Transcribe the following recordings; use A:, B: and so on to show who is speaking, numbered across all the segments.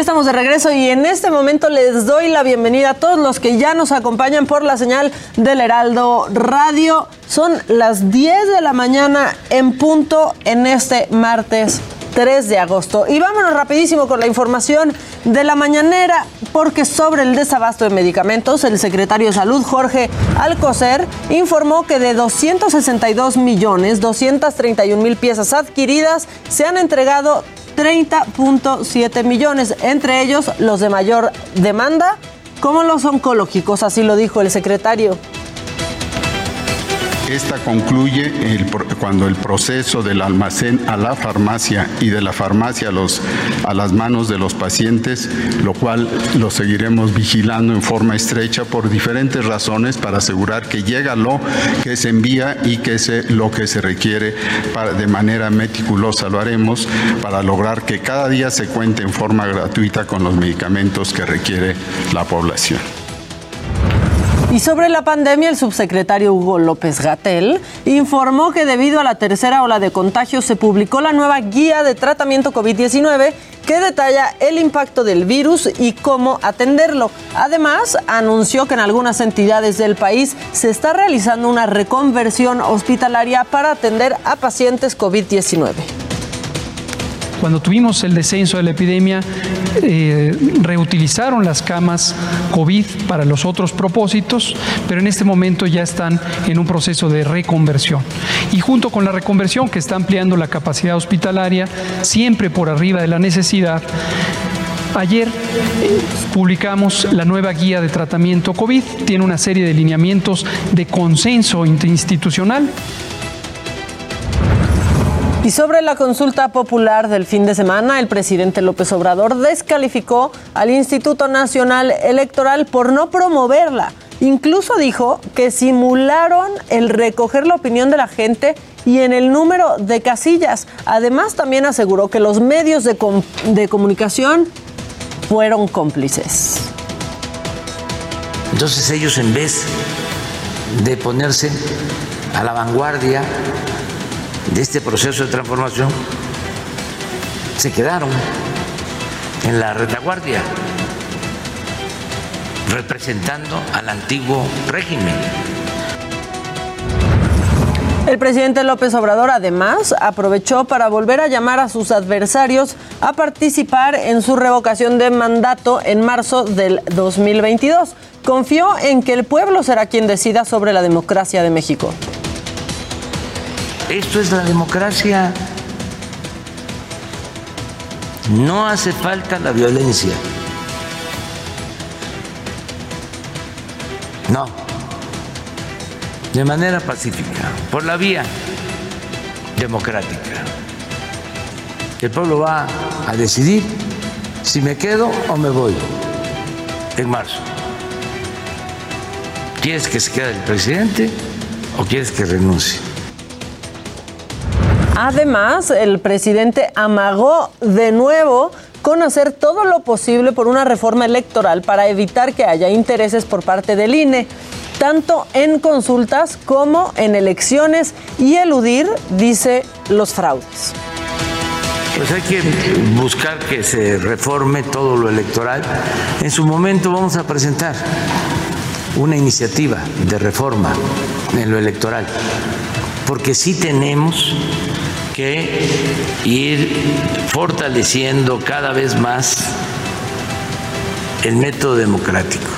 A: Estamos de regreso y en este momento les doy la bienvenida a todos los que ya nos acompañan por la señal del Heraldo Radio. Son las 10 de la mañana en punto en este martes 3 de agosto. Y vámonos rapidísimo con la información de la mañanera, porque sobre el desabasto de medicamentos, el secretario de Salud, Jorge Alcocer, informó que de 262 millones 231 mil piezas adquiridas, se han entregado 30.7 millones, entre ellos los de mayor demanda, como los oncológicos, así lo dijo el secretario.
B: Esta concluye cuando el proceso del almacén a la farmacia y de la farmacia a, las manos de los pacientes, lo cual lo seguiremos vigilando en forma estrecha por diferentes razones para asegurar que llega lo que se envía y que se, lo que se requiere de manera meticulosa. Lo haremos para lograr que cada día se cuente en forma gratuita con los medicamentos que requiere la población.
A: Y sobre la pandemia, el subsecretario Hugo López Gatel informó que debido a la tercera ola de contagios se publicó la nueva guía de tratamiento COVID-19 que detalla el impacto del virus y cómo atenderlo. Además, anunció que en algunas entidades del país se está realizando una reconversión hospitalaria para atender a pacientes COVID-19.
C: Cuando tuvimos el descenso de la epidemia, eh, reutilizaron las camas COVID para los otros propósitos, pero en este momento ya están en un proceso de reconversión. Y junto con la reconversión que está ampliando la capacidad hospitalaria, siempre por arriba de la necesidad, Ayer publicamos la nueva guía de tratamiento COVID. Tiene una serie de lineamientos de consenso interinstitucional
A: y sobre la consulta popular del fin de semana, el presidente López Obrador descalificó al Instituto Nacional Electoral por no promoverla. Incluso dijo que simularon el recoger la opinión de la gente y en el número de casillas. Además, también aseguró que los medios de, de comunicación fueron cómplices.
D: Entonces ellos en vez de ponerse a la vanguardia de este proceso de transformación se quedaron en la retaguardia, representando al antiguo régimen.
A: El presidente López Obrador además aprovechó para volver a llamar a sus adversarios a participar en su revocación de mandato en marzo del 2022. Confió en que el pueblo será quien decida sobre la democracia de México.
D: Esto es la democracia. No hace falta la violencia. No. De manera pacífica, por la vía democrática. El pueblo va a decidir si me quedo o me voy en marzo. ¿Quieres que se quede el presidente o quieres que renuncie?
A: Además, el presidente amagó de nuevo con hacer todo lo posible por una reforma electoral para evitar que haya intereses por parte del INE, tanto en consultas como en elecciones y eludir, dice, los fraudes.
D: Pues hay que buscar que se reforme todo lo electoral. En su momento vamos a presentar una iniciativa de reforma en lo electoral, porque sí tenemos que ir fortaleciendo cada vez más el método democrático.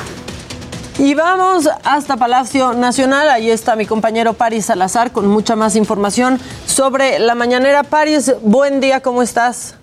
A: Y vamos hasta Palacio Nacional. Ahí está mi compañero Paris Salazar con mucha más información sobre la mañanera. Paris, buen día, ¿cómo estás?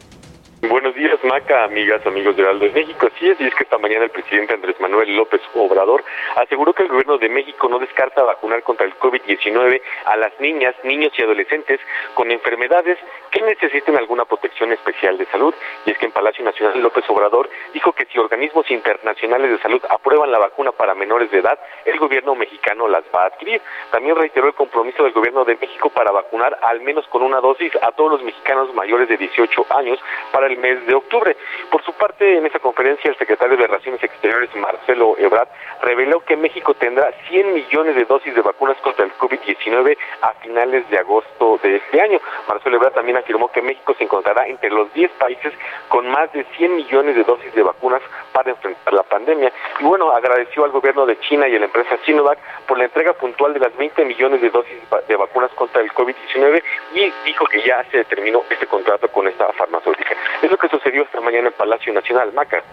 E: Buenos días, Maca, amigas, amigos de Heraldo de México. Así es, y es que esta mañana el presidente Andrés Manuel López Obrador aseguró que el gobierno de México no descarta vacunar contra el COVID-19 a las niñas, niños y adolescentes con enfermedades que necesiten alguna protección especial de salud. Y es que en Palacio Nacional López Obrador dijo que si organismos internacionales de salud aprueban la vacuna para menores de edad, el gobierno mexicano las va a adquirir. También reiteró el compromiso del gobierno de México para vacunar al menos con una dosis a todos los mexicanos mayores de 18 años para el mes de octubre. Por su parte, en esta conferencia, el secretario de Relaciones Exteriores, Marcelo Ebrard, reveló que México tendrá 100 millones de dosis de vacunas contra el COVID-19 a finales de agosto de este año. Marcelo Ebrard también afirmó que México se encontrará entre los 10 países con más de 100 millones de dosis de vacunas para enfrentar la pandemia. Y bueno, agradeció al gobierno de China y a la empresa Sinovac por la entrega puntual de las 20 millones de dosis de vacunas contra el COVID-19 y dijo que ya se determinó este contrato con esta farmacéutica. Es lo que sucedió esta mañana en Palacio Nacional, Maca.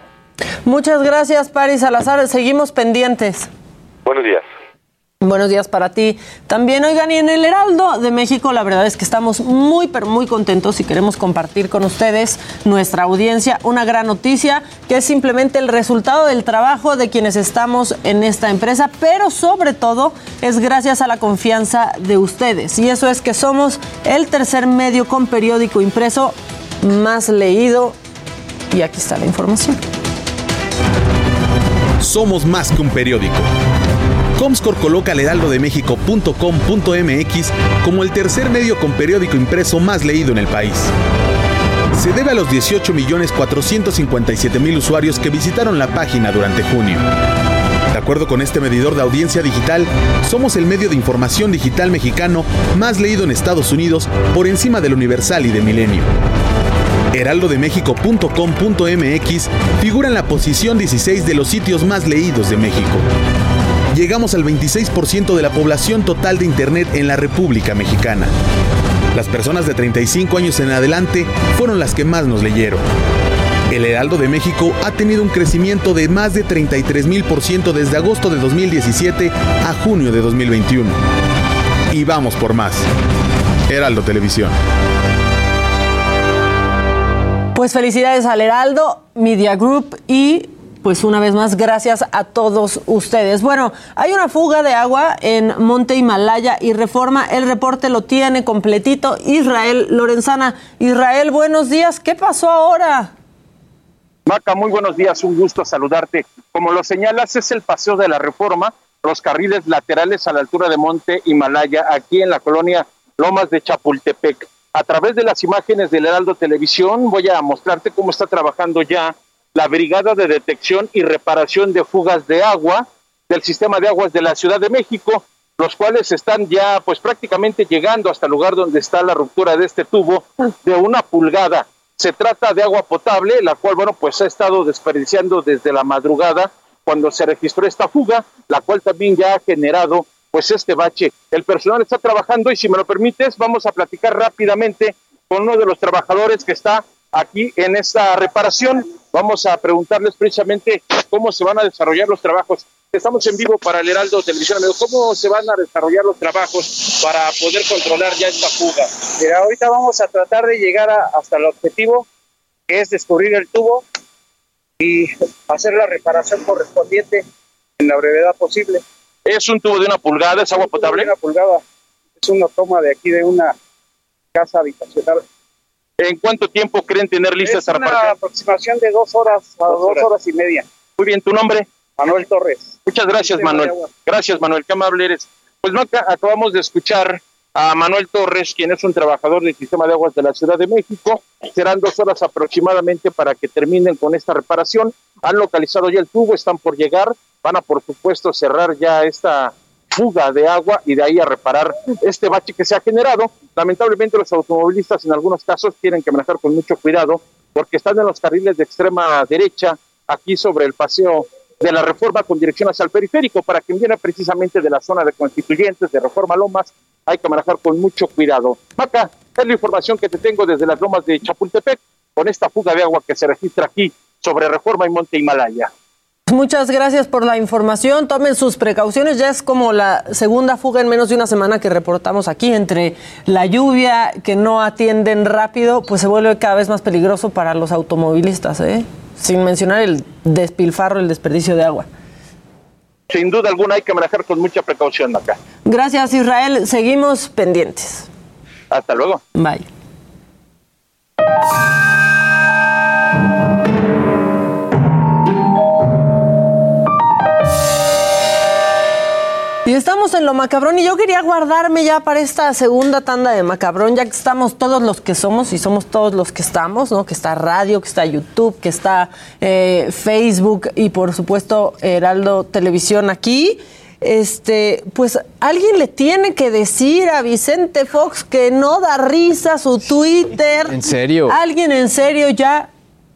A: Muchas gracias, Paris Salazar. Seguimos pendientes.
E: Buenos días.
A: Buenos días para ti. También, oigan, y en el Heraldo de México, la verdad es que estamos muy, pero muy contentos y queremos compartir con ustedes, nuestra audiencia, una gran noticia que es simplemente el resultado del trabajo de quienes estamos en esta empresa, pero sobre todo es gracias a la confianza de ustedes. Y eso es que somos el tercer medio con periódico impreso más leído. Y aquí está la información.
F: Somos más que un periódico. Comscore coloca al heraldodemexico.com.mx como el tercer medio con periódico impreso más leído en el país. Se debe a los 18.457.000 usuarios que visitaron la página durante junio. De acuerdo con este medidor de audiencia digital, somos el medio de información digital mexicano más leído en Estados Unidos por encima del Universal y de Milenio. Heraldodemexico.com.mx figura en la posición 16 de los sitios más leídos de México. Llegamos al 26% de la población total de Internet en la República Mexicana. Las personas de 35 años en adelante fueron las que más nos leyeron. El Heraldo de México ha tenido un crecimiento de más de 33 mil por ciento desde agosto de 2017 a junio de 2021. Y vamos por más. Heraldo Televisión.
A: Pues felicidades al Heraldo Media Group y pues una vez más, gracias a todos ustedes. Bueno, hay una fuga de agua en Monte Himalaya y Reforma. El reporte lo tiene completito Israel Lorenzana. Israel, buenos días. ¿Qué pasó ahora?
G: Maca, muy buenos días. Un gusto saludarte. Como lo señalas, es el paseo de la Reforma, los carriles laterales a la altura de Monte Himalaya, aquí en la colonia Lomas de Chapultepec. A través de las imágenes del Heraldo Televisión voy a mostrarte cómo está trabajando ya la Brigada de Detección y Reparación de Fugas de Agua del Sistema de Aguas de la Ciudad de México, los cuales están ya pues prácticamente llegando hasta el lugar donde está la ruptura de este tubo de una pulgada. Se trata de agua potable, la cual, bueno, pues ha estado desperdiciando desde la madrugada cuando se registró esta fuga, la cual también ya ha generado pues este bache. El personal está trabajando y si me lo permites, vamos a platicar rápidamente con uno de los trabajadores que está aquí en esta reparación. Vamos a preguntarles precisamente cómo se van a desarrollar los trabajos. Estamos en vivo para el Heraldo Televisión. ¿Cómo se van a desarrollar los trabajos para poder controlar ya esta fuga?
H: Mira, ahorita vamos a tratar de llegar hasta el objetivo, que es descubrir el tubo y hacer la reparación correspondiente en la brevedad posible.
G: ¿Es un tubo de una pulgada? ¿Es agua potable?
H: Una pulgada. Es una toma de aquí de una casa habitacional.
G: ¿En cuánto tiempo creen tener lista esta
H: reparación? Una aproximación de dos horas a dos, horas. y media.
G: Muy bien, ¿tu nombre?
H: Manuel Torres.
G: Muchas gracias, Manuel. Gracias, Manuel. Qué amable eres. Pues no, acabamos de escuchar a Manuel Torres, quien es un trabajador del sistema de aguas de la Ciudad de México. Serán dos horas aproximadamente para que terminen con esta reparación. Han localizado ya el tubo, están por llegar. Van a, por supuesto, cerrar ya esta fuga de agua y de ahí a reparar este bache que se ha generado. Lamentablemente los automovilistas en algunos casos tienen que manejar con mucho cuidado porque están en los carriles de extrema derecha aquí sobre el paseo de la reforma con dirección hacia el periférico. Para quien viene precisamente de la zona de constituyentes de Reforma Lomas, hay que manejar con mucho cuidado. Maca, es la información que te tengo desde las lomas de Chapultepec con esta fuga de agua que se registra aquí sobre Reforma y Monte Himalaya.
A: Muchas gracias por la información. Tomen sus precauciones. Ya es como la segunda fuga en menos de una semana que reportamos aquí. Entre la lluvia, que no atienden rápido, pues se vuelve cada vez más peligroso para los automovilistas, ¿eh? Sin mencionar el despilfarro, el desperdicio de agua.
G: Sin duda alguna hay que manejar con mucha precaución acá.
A: Gracias, Israel. Seguimos pendientes.
G: Hasta luego.
A: Bye. Estamos en lo macabrón y yo quería guardarme ya para esta segunda tanda de macabrón, ya que estamos todos los que somos y somos todos los que estamos, ¿no? Que está radio, que está YouTube, que está eh, Facebook y por supuesto Heraldo Televisión aquí. Este, pues alguien le tiene que decir a Vicente Fox que no da risa su Twitter.
I: ¿En serio?
A: Alguien en serio ya.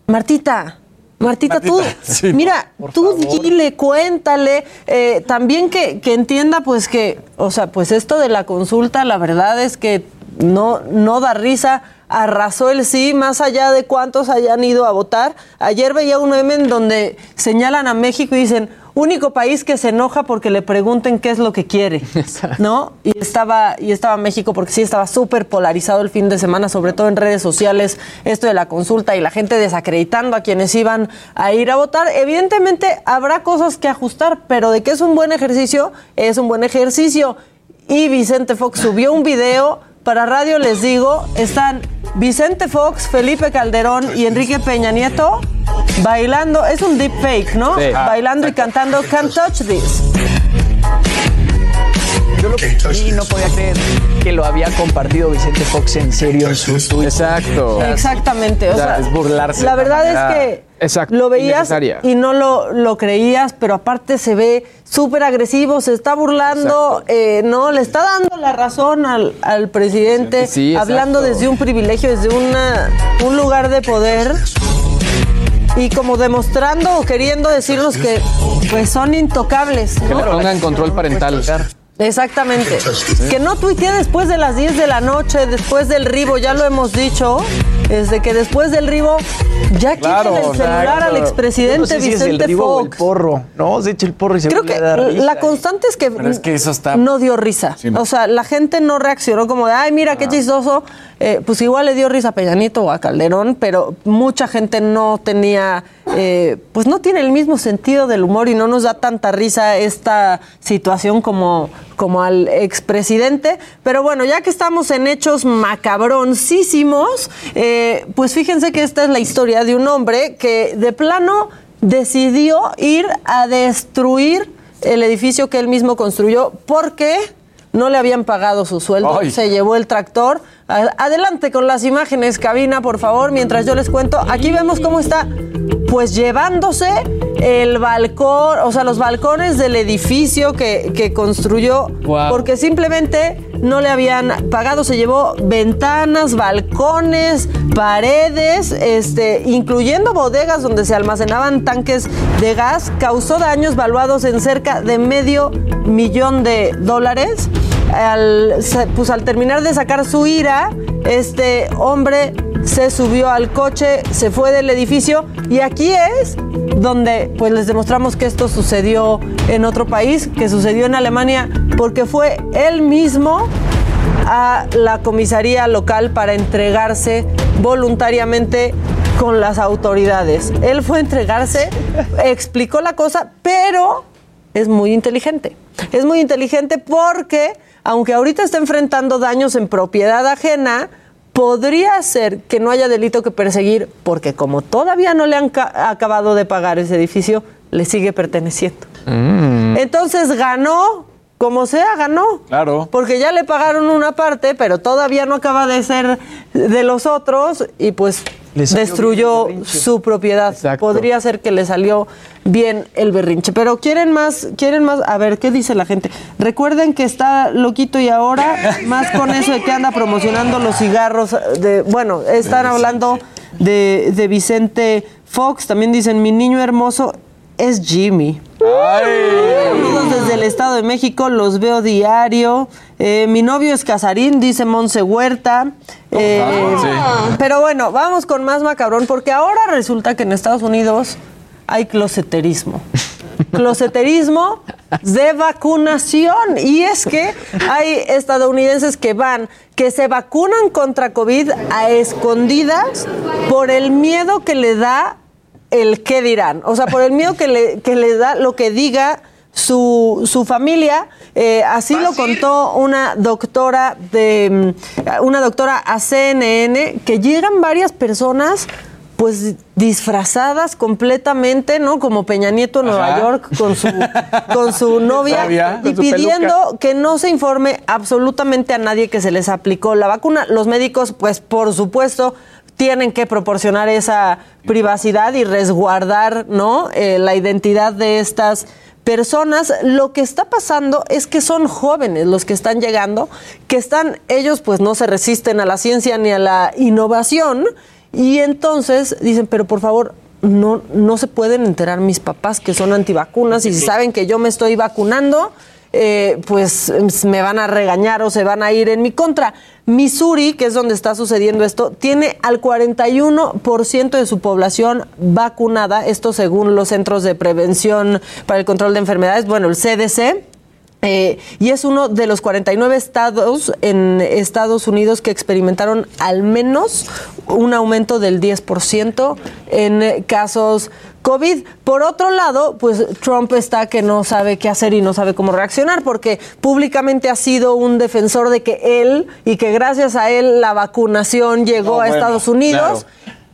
A: Martita, Martita, tú,
I: sí,
A: mira, tú
I: favor.
A: dile, cuéntale, eh, también que, que entienda pues que, o sea, pues esto de la consulta, la verdad es que no, no da risa, arrasó el sí, más allá de cuántos hayan ido a votar. Ayer veía un meme en donde señalan a México y dicen, único país que se enoja porque le pregunten qué es lo que quiere, ¿no? Y estaba, y estaba México porque sí estaba súper polarizado el fin de semana, sobre todo en redes sociales, esto de la consulta y la gente desacreditando a quienes iban a ir a votar. Evidentemente habrá cosas que ajustar, pero de que es un buen ejercicio, es un buen ejercicio. Y Vicente Fox subió un video para radio, les digo, están Vicente Fox, Felipe Calderón y Enrique Peña Nieto bailando, es un deep fake, ¿no?
I: Sí. Ah,
A: bailando y cantando Can't Touch This.
J: Yo lo que vi no podía creer que lo había compartido Vicente Fox en serio en su Twitter.
I: Exacto.
A: Exactamente, o
I: O sea, es burlarse
A: La verdad es que
I: Exacto,
A: lo veías y no lo, lo creías, pero aparte se ve súper agresivo, se está burlando, eh, no, le está dando la razón al, al presidente,
I: Sí,
A: hablando desde un privilegio, desde una, un lugar de poder. Y como demostrando o queriendo decirnos que pues son intocables.
I: Que le
A: ¿no?
I: pongan control parental.
A: Exactamente. Que no tuitee después de las 10 de la noche, después del ribo, ya lo hemos dicho, desde que después del ribo ya
J: Claro,
A: quiten el celular al expresidente
J: no sé si es el
A: Vicente
J: ribo o el
A: Fox.
J: porro. No, se echa el porro y se
A: Creo que
J: a dar risa.
A: la constante es que,
J: es eso está-
A: no dio risa.
J: Sí, no.
A: O sea, la gente no reaccionó como de, ay, mira qué chistoso. Eh, pues igual le dio risa a Peña Nieto o a Calderón, pero mucha gente no tenía, eh, pues no tiene el mismo sentido del humor y no nos da tanta risa esta situación como, como al expresidente. Pero bueno, ya que estamos en hechos macabroncísimos, eh, pues fíjense que esta es la historia de un hombre que de plano decidió ir a destruir el edificio que él mismo construyó porque no le habían pagado su sueldo.
I: Ay.
A: Se llevó el tractor. Adelante con las imágenes, cabina, por favor, mientras yo les cuento. Aquí vemos cómo está, pues llevándose el balcón, o sea, los balcones del edificio que, que construyó, porque simplemente no le habían pagado. Se llevó ventanas, balcones, paredes, este, incluyendo bodegas donde se almacenaban tanques de gas. Causó daños valuados en cerca de medio millón de dólares. Al, pues al terminar de sacar su ira, este hombre se subió al coche, se fue del edificio y aquí es donde pues les demostramos que esto sucedió en otro país, que sucedió en Alemania, porque fue él mismo a la comisaría local para entregarse voluntariamente con las autoridades. Él fue a entregarse, explicó la cosa, pero es muy inteligente. Es muy inteligente porque, aunque ahorita está enfrentando daños en propiedad ajena, podría ser que no haya delito que perseguir porque como todavía no le han ca- acabado de pagar ese edificio, le sigue perteneciendo. Entonces ganó, como sea, ganó.
I: Claro.
A: Porque ya le pagaron una parte, pero todavía no acaba de ser de los otros y pues destruyó su propiedad.
I: Exacto.
A: Podría ser que le salió bien el berrinche. Pero quieren más, quieren más. A ver, ¿qué dice la gente? Recuerden que está loquito y ahora, más con eso de que anda promocionando los cigarros. De, bueno, están hablando de, de Vicente Fox. También dicen, mi niño hermoso es Jimmy. Saludos desde el Estado de México, los veo diario. Eh, mi novio es Casarín, dice Monse Huerta. Eh, Pero bueno, vamos con más macabrón, porque ahora resulta que en Estados Unidos hay closeterismo. Closeterismo de vacunación. Y es que hay estadounidenses que van, que se vacunan contra COVID a escondidas por el miedo que le da el qué dirán. O sea, por el miedo que le, que le da lo que diga su, su familia. Eh, así lo contó una doctora de mm, una doctora a CNN que llegan varias personas pues disfrazadas completamente, ¿no? Como Peña Nieto en Nueva York con su, con su novia y pidiendo
I: peluca.
A: que no se informe absolutamente a nadie que se les aplicó la vacuna. Los médicos, pues por supuesto, tienen que proporcionar esa privacidad y resguardar, ¿no? Eh, la identidad de estas personas. Lo que está pasando es que son jóvenes los que están llegando, que están, ellos pues no se resisten a la ciencia ni a la innovación y entonces dicen, pero por favor, no, no se pueden enterar mis papás que son antivacunas y si saben que yo me estoy vacunando, eh, pues me van a regañar o se van a ir en mi contra. Missouri, que es donde está sucediendo esto, tiene al 41% de su población vacunada, esto según los Centros de Prevención para el Control de Enfermedades, bueno, el CDC. Eh, y es uno de los 49 estados en Estados Unidos que experimentaron al menos un aumento del 10% en casos COVID. Por otro lado, pues Trump está que no sabe qué hacer y no sabe cómo reaccionar porque públicamente ha sido un defensor de que él y que gracias a él la vacunación llegó
I: No,
A: a
I: bueno,
A: Estados Unidos,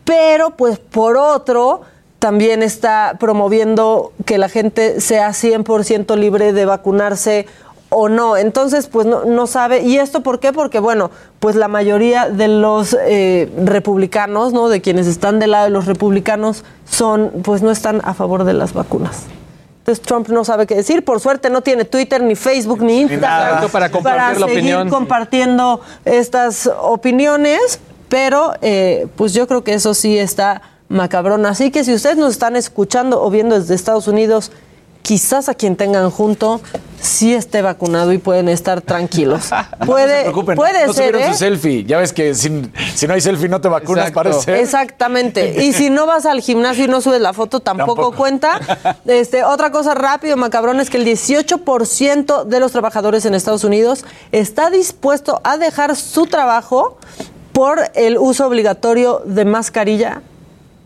A: pero pues por otro también está promoviendo que la gente sea 100% libre de vacunarse o no. Entonces, pues no, no sabe. ¿Y esto por qué? Porque, bueno, pues la mayoría de los eh, republicanos, ¿no? De quienes están del lado de los republicanos, son, pues no están a favor de las vacunas. Entonces Trump no sabe qué decir. Por suerte no tiene Twitter, ni Facebook, ni Instagram.
I: Exacto, para compartir la
A: seguir
I: opinión.
A: compartiendo estas opiniones. Pero, eh, pues yo creo que eso sí está macabrón. Así que si ustedes nos están escuchando o viendo desde Estados Unidos, quizás a quien tengan junto sí esté vacunado y pueden estar tranquilos. Puede,
K: no se preocupen,
A: puede
K: no
A: ser,
K: subieron
A: ¿eh?
K: su selfie. Ya ves que sin- si no hay selfie no te vacunas, parece.
A: Exactamente. Y si no vas al gimnasio y no subes la foto, tampoco,
K: Tampoco.
A: cuenta. Este, otra cosa rápido, macabrón, es que el 18% de los trabajadores en Estados Unidos está dispuesto a dejar su trabajo por el uso obligatorio de mascarilla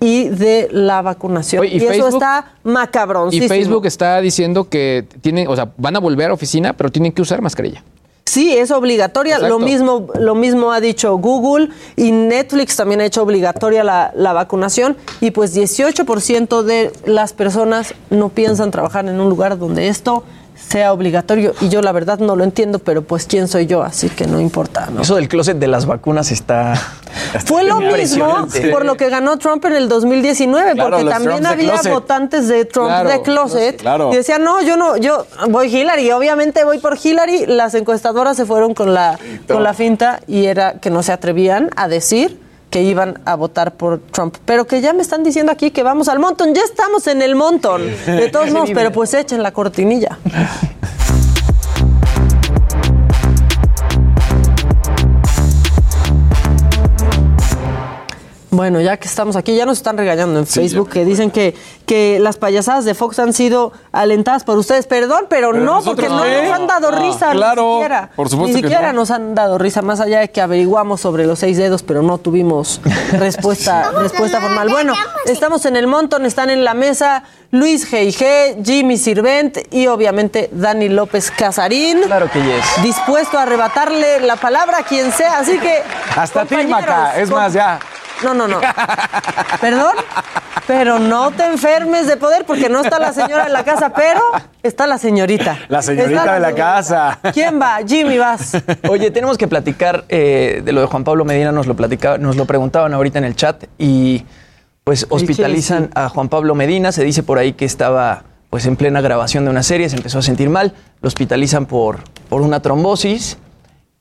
A: y de la vacunación.
L: Oye, ¿y
A: y eso está macabrón.
L: Y Facebook está diciendo que tienen, o sea, van a volver a oficina, pero tienen que usar mascarilla.
A: Sí, es obligatoria.
L: Exacto.
A: Lo mismo, lo mismo ha dicho Google y Netflix también ha hecho obligatoria la, la vacunación. Y pues 18% de las personas no piensan trabajar en un lugar donde esto sea obligatorio. Y yo la verdad no lo entiendo, pero pues quién soy yo, así que no importa. ¿no?
J: Eso del closet de las vacunas está.
A: Fue lo mismo por lo que ganó Trump en el 2019,
J: Claro,
A: porque también
J: Trumps
A: había votantes de Trump
J: Claro,
A: de closet
J: claro.
A: y decían, no, yo no, yo voy Hillary, y obviamente voy por Hillary. Las encuestadoras se fueron con la, con la finta y era que no se atrevían a decir que iban a votar por Trump. Pero que ya me están diciendo aquí que vamos al montón. Ya estamos en el montón. De todos modos, pero pues echen la cortinilla. Bueno, ya que estamos aquí, ya nos están regañando en Facebook que dicen que, que las payasadas de Fox han sido alentadas por ustedes. Perdón, pero,
K: Pero
A: no, porque no nos han dado
K: Ah,
A: risa,
K: claro,
A: ni siquiera.
K: por supuesto
A: Ni
K: que
A: siquiera
K: no.
A: nos han dado risa, más allá de que averiguamos sobre los seis dedos, pero no tuvimos respuesta, respuesta formal. Bueno, estamos en el montón, están en la mesa Luis G.I.G., Jimmy Sirvent y obviamente Dani López Casarín.
J: Claro que yes.
A: Dispuesto a arrebatarle la palabra a quien sea, así que.
K: Hasta ti, Maca. Es más, ya.
A: No, no, no. Perdón, pero no te enfermes de poder porque no está la señora en la casa, pero está la señorita.
K: La señorita
A: Está
K: de la
A: señorita.
K: casa.
A: ¿Quién va? Jimmy, vas.
J: Oye, tenemos que platicar eh, de lo de Juan Pablo Medina, nos lo platicaba, nos lo preguntaban ahorita en el chat y pues hospitalizan a Juan Pablo Medina, se dice por ahí que estaba pues en plena grabación de una serie, se empezó a sentir mal, lo hospitalizan por, por una trombosis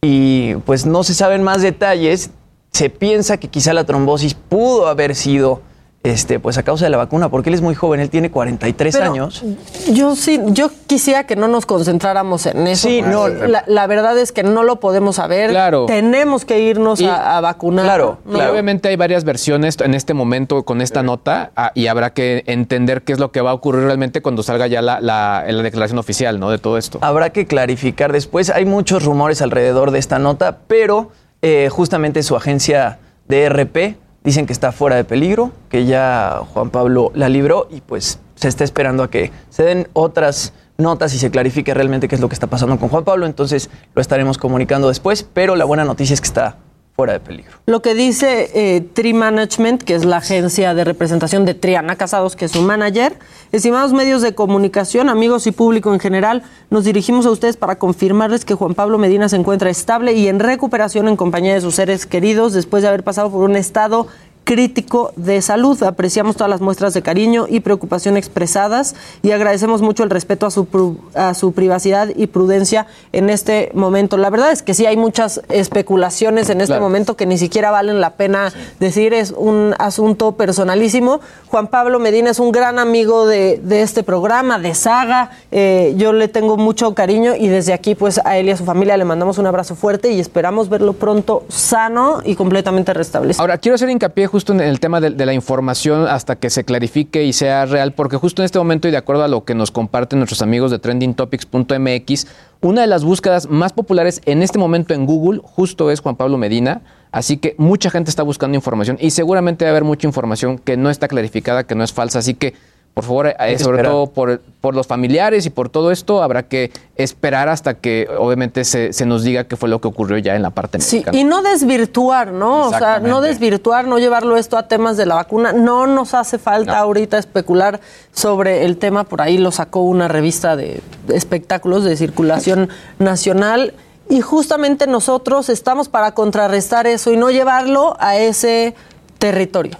J: y pues no se saben más detalles, se piensa que quizá la trombosis pudo haber sido este, pues a causa de la vacuna, porque él es muy joven, él tiene 43
A: Pero
J: años.
A: Yo sí, yo quisiera que no nos concentráramos en eso.
J: Sí, no.
A: La, la verdad es que no lo podemos saber.
L: Claro.
A: Tenemos que irnos
L: Y-
A: a, a vacunar.
J: Claro,
A: ¿no?
L: Y obviamente hay varias versiones en este momento con esta nota y habrá que entender qué es lo que va a ocurrir realmente cuando salga ya la, la- la declaración oficial ¿no? de todo esto.
J: Habrá que clarificar después. Hay muchos rumores alrededor de esta nota, pero eh, justamente su agencia DRP dicen que está fuera de peligro, que ya Juan Pablo la libró y pues se está esperando a que se den otras notas y se clarifique realmente qué es lo que está pasando con Juan Pablo. Entonces lo estaremos comunicando después, pero la buena noticia es que está fuera de peligro.
A: Lo que dice eh, Tri Management, que es la agencia de representación de Triana Casados, que es su manager, estimados medios de comunicación, amigos y público en general, nos dirigimos a ustedes para confirmarles que Juan Pablo Medina se encuentra estable y en recuperación en compañía de sus seres queridos después de haber pasado por un estado crítico de salud. Apreciamos todas las muestras de cariño y preocupación expresadas y agradecemos mucho el respeto a su, a su privacidad y prudencia en este momento. La verdad es que sí hay muchas especulaciones en este
L: Claro.
A: momento que ni siquiera valen la pena decir, es un asunto personalísimo. Juan Pablo Medina es un gran amigo de, de este programa, de Saga. Eh, yo le tengo mucho cariño y desde aquí pues a él y a su familia le mandamos un abrazo fuerte y esperamos verlo pronto sano y completamente restablecido.
L: Ahora, quiero hacer hincapié justo en el tema de, la información hasta que se clarifique y sea real, porque justo en este momento y de acuerdo a lo que nos comparten nuestros amigos de trendingtopics.mx, una de las búsquedas más populares en este momento en Google justo es Juan Pablo Medina. Así que mucha gente está buscando información y seguramente va a haber mucha información que no está clarificada, que no es falsa. Así que, por favor, eh, sobre
J: esperar.
L: todo por, por los familiares y por todo esto, habrá que esperar hasta que obviamente se, se nos diga qué fue lo que ocurrió ya en la parte
A: Sí,
L: médica.
A: y no desvirtuar, ¿no? O sea, no desvirtuar, no llevarlo esto a temas de la vacuna. No nos hace falta ahorita especular sobre el tema. Por ahí lo sacó una revista de de espectáculos de circulación nacional. Y justamente nosotros estamos para contrarrestar eso y no llevarlo a ese territorio.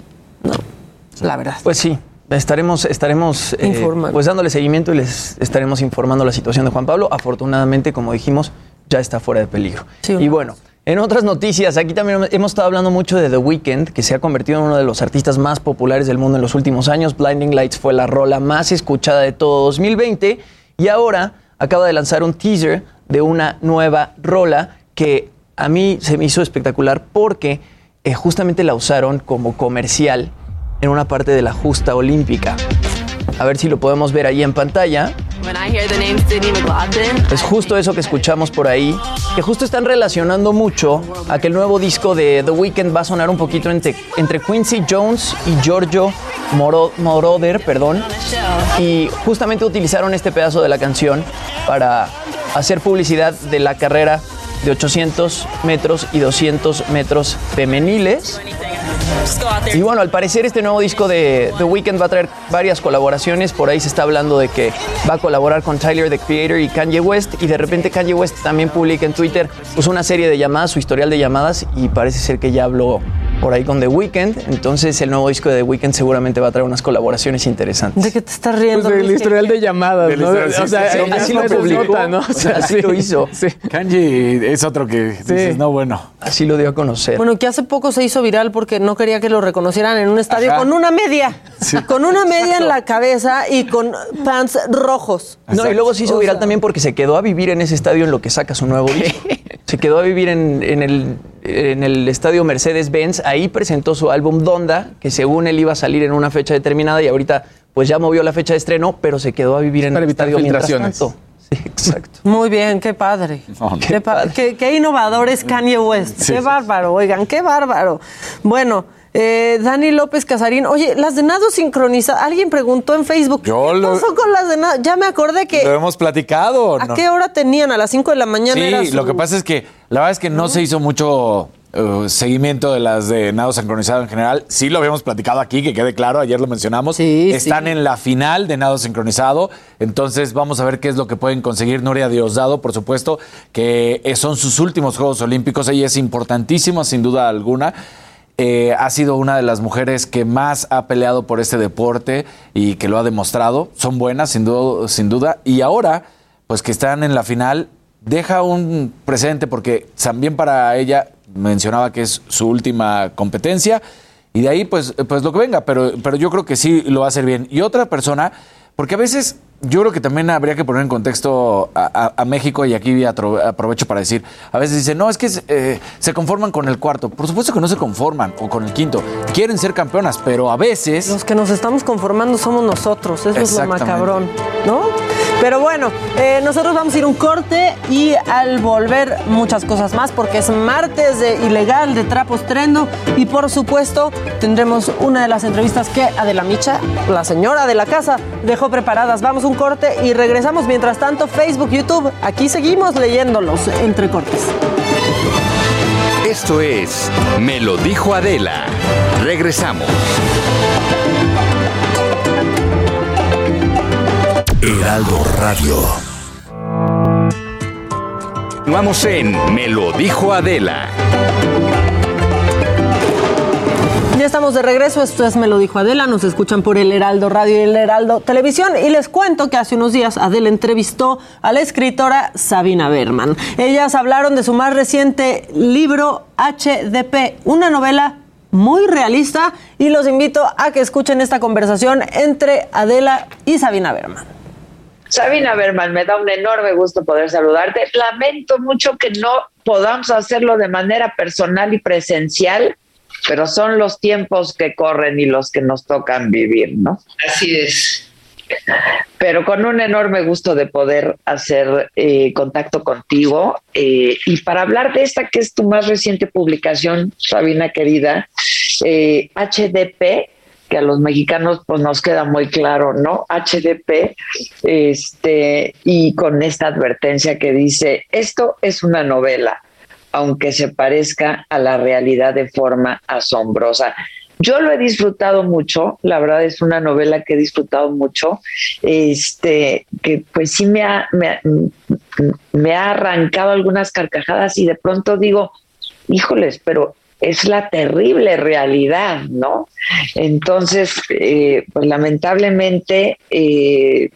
A: No, la verdad.
J: Pues sí, estaremos, estaremos eh, pues dándole seguimiento y les estaremos informando la situación de Juan Pablo. Afortunadamente, como dijimos, ya está fuera de peligro. y bueno, en otras noticias, aquí también hemos estado hablando mucho de The Weeknd, que se ha convertido en uno de los artistas más populares del mundo en los últimos años. Blinding Lights fue la rola más escuchada de todo 2020 y ahora acaba de lanzar un teaser de una nueva rola que a mí se me hizo espectacular porque eh, justamente la usaron como comercial en una parte de la justa olímpica. A ver si lo podemos ver ahí en pantalla. Es justo eso que escuchamos por ahí, que justo están relacionando mucho a que el nuevo disco de The Weeknd va a sonar un poquito entre, entre Quincy Jones y Giorgio Moro- Moroder, perdón. Y justamente utilizaron este pedazo de la canción para hacer publicidad de la carrera de 800 metros y 200 metros femeniles. Y bueno, al parecer este nuevo disco de The Weeknd va a traer varias colaboraciones. Por ahí se está hablando de que va a colaborar con Tyler, the Creator y Kanye West. Y de repente Kanye West también publica en Twitter pues, una serie de llamadas, su historial de llamadas. Y parece ser que ya habló por ahí con The Weeknd. Entonces el nuevo disco de The Weeknd seguramente va a traer unas colaboraciones interesantes.
A: ¿De qué te estás riendo?
L: Pues del historial de llamadas,
J: así
L: eso
J: lo publicó.
L: nota, ¿no?
J: O sea, así lo hizo.
L: Sí.
K: Kanji es otro que dices, no, bueno.
J: Así lo dio a conocer.
A: Bueno, que hace poco se hizo viral porque no quería que lo reconocieran en un estadio
K: Ajá.
A: con una media. Con una media en la cabeza y con pants rojos.
J: No, y luego se hizo viral también porque se quedó a vivir en ese estadio en lo que saca su nuevo disco. Se quedó a vivir en, en el, en el estadio Mercedes-Benz. Ahí presentó su álbum Donda, que según él iba a salir en una fecha determinada y ahorita pues ya movió la fecha de estreno, pero se quedó a vivir en
L: Para
J: el
L: evitar
J: estadio mientras
L: filtraciones.
J: tanto. Sí, exacto.
A: Muy bien, qué padre.
K: No, no.
A: Qué, pa- qué- qué innovador es Kanye West.
K: Sí,
A: qué
K: sí,
A: bárbaro, oigan, qué bárbaro. Bueno, eh, Dani López Casarín. Oye, las de nado sincronizadas. Alguien preguntó en Facebook.
K: Yo
A: ¿Qué
K: lo-
A: pasó con las de nado? Ya me acordé que.
K: Lo hemos platicado.
A: ¿A
K: ¿no?
A: qué hora tenían? A las 5 de la mañana era
K: Sí,
A: su-
K: lo que pasa es que la verdad es que no se hizo mucho eh, seguimiento de las de nado sincronizado en general. Sí lo habíamos platicado aquí, que quede claro, ayer lo mencionamos.
A: Sí,
K: Están
A: sí.
K: en la final de nado sincronizado, entonces vamos a ver qué es lo que pueden conseguir Nuria Diosdado, por supuesto, que son sus últimos Juegos Olímpicos. Ella es importantísima, sin duda alguna. Eh, ha sido una de las mujeres que más ha peleado por este deporte y que lo ha demostrado. Son buenas, sin duda, sin duda. Y ahora, pues que están en la final, deja un presente porque también para ella mencionaba que es su última competencia Y de ahí, pues, pues lo que venga, pero, pero yo creo que sí lo va a hacer bien. Y otra persona, porque a veces yo creo que también habría que poner en contexto a, a- a México y aquí aprovecho para decir, a veces dicen, no, es que eh, se conforman con el cuarto. Por supuesto que no se conforman o con el quinto. Quieren ser campeonas, pero a veces...
A: Los que nos estamos conformando somos nosotros, eso es lo macabrón, ¿no? Pero bueno, eh, nosotros vamos a ir un corte y al volver muchas cosas más porque es martes de ilegal de trapos trendo y por supuesto tendremos una de las entrevistas que Adela Micha, la señora de la casa, dejó preparadas. Vamos un corte y regresamos. Mientras tanto, Facebook, YouTube, aquí seguimos leyéndolos entre cortes.
M: Esto es Me lo dijo Adela. Regresamos.
N: Heraldo Radio.
M: Vamos en Me lo dijo Adela.
A: Ya estamos de regreso, esto es Me lo dijo Adela, nos escuchan por el Heraldo Radio y el Heraldo Televisión y les cuento que hace unos días Adela entrevistó a la escritora Sabina Berman. Ellas hablaron de su más reciente libro HDP, una novela muy realista y los invito a que escuchen esta conversación entre Adela y Sabina Berman.
O: Sabina Berman, me da un enorme gusto poder saludarte. Lamento mucho que no podamos hacerlo de manera personal y presencial, pero son los tiempos que corren y los que nos tocan vivir, ¿no?
P: Así es.
O: Pero con un enorme gusto de poder hacer eh, contacto contigo eh, y para hablar de esta que es tu más reciente publicación, Sabina querida, eh, HDP, que a los mexicanos pues nos queda muy claro, ¿no? HDP, este, y con esta advertencia que dice, esto es una novela, aunque se parezca a la realidad de forma asombrosa. Yo lo he disfrutado mucho, la verdad es una novela que he disfrutado mucho, este, que pues sí me ha, me, me ha arrancado algunas carcajadas y de pronto digo, híjoles, pero es la terrible realidad, ¿no? Entonces, eh, pues lamentablemente, eh,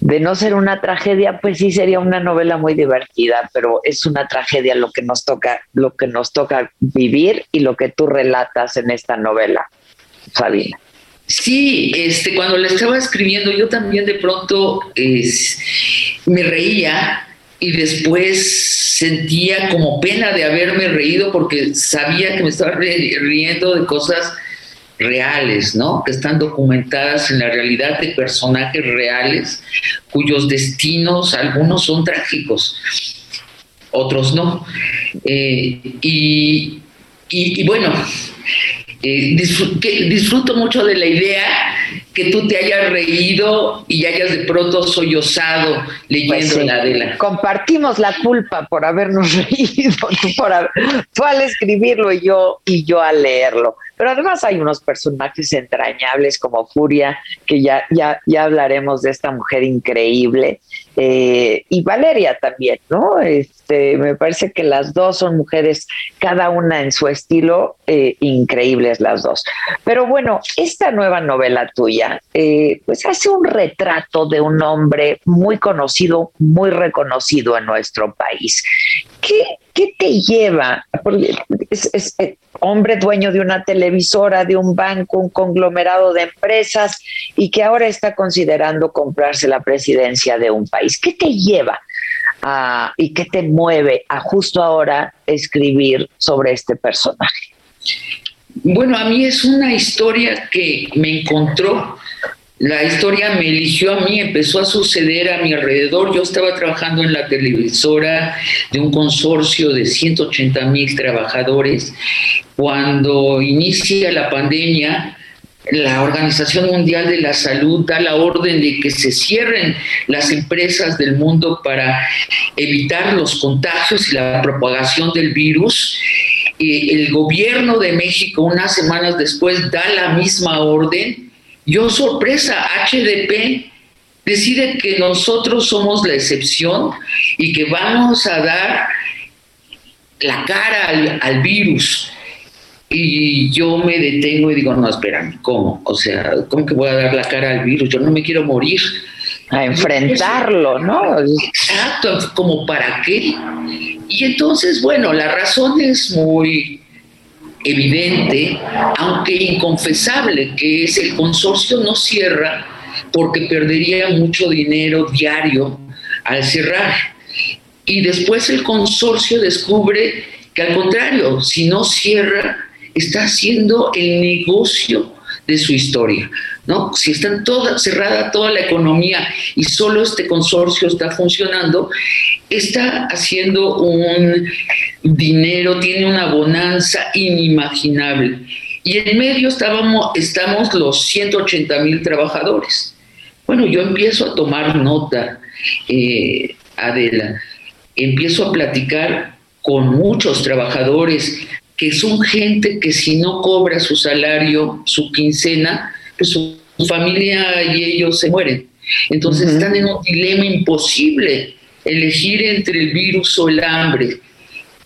O: de no ser una tragedia, pues sí sería una novela muy divertida, pero es una tragedia lo que nos toca, lo que nos toca vivir y lo que tú relatas en esta novela, Sabina.
P: Sí, este, cuando la estaba escribiendo, yo también de pronto es, me reía y después sentía como pena de haberme reído porque sabía que me estaba ri- riendo de cosas reales, ¿no? Que están documentadas en la realidad de personajes reales cuyos destinos, algunos son trágicos, otros no. Eh, y, y- y bueno, eh, disfruto mucho de la idea que tú te hayas reído y hayas de pronto sollozado leyendo
O: Pues sí.
P: la Adela.
O: Compartimos la culpa por habernos reído, tú, por haber- tú al escribirlo y yo, y yo al leerlo. Pero además hay unos personajes entrañables como Furia, que ya, ya, ya hablaremos de esta mujer increíble, eh, y Valeria también, ¿no? Este, me parece que las dos son mujeres, cada una en su estilo, eh, increíbles las dos. Pero bueno, esta nueva novela tuya, eh, pues hace un retrato de un hombre muy conocido, muy reconocido en nuestro país. ¿Qué, qué te lleva? Porque es, hombre dueño de una televisora, de un banco, un conglomerado de empresas y que ahora está considerando comprarse la presidencia de un país. ¿Qué te lleva y qué te mueve a justo ahora escribir sobre este personaje?
P: Bueno, a mí es una historia que me encontró. La historia me eligió a mí, empezó a suceder a mi alrededor. Yo estaba trabajando en la televisora de un consorcio de 180 mil trabajadores. Cuando inicia la pandemia, la Organización Mundial de la Salud da la orden de que se cierren las empresas del mundo para evitar los contagios y la propagación del virus. Eh, el gobierno de México unas semanas después da la misma orden. Yo sorpresa, HDP decide que nosotros somos la excepción y que vamos a dar la cara al, al virus. Y yo me detengo y digo, no, espérame, ¿cómo? O sea, ¿cómo que voy a dar la cara al virus? Yo no me quiero morir.
O: A enfrentarlo, ¿no?
P: Exacto, como para qué. Y entonces, bueno, la razón es muy evidente, aunque inconfesable, que es el consorcio no cierra porque perdería mucho dinero diario al cerrar. Y después el consorcio descubre que al contrario, si no cierra, está haciendo el negocio de su historia. ¿No? Si está toda, cerrada toda la economía y solo este consorcio está funcionando, está haciendo un dinero, tiene una bonanza inimaginable. Y en medio estábamos, estamos los 180 mil trabajadores. Bueno, yo empiezo a tomar nota, eh, Adela, empiezo a platicar con muchos trabajadores que son gente que si no cobra su salario, su quincena, pues su familia y ellos se mueren. Entonces están en un dilema imposible, elegir entre el virus o el hambre.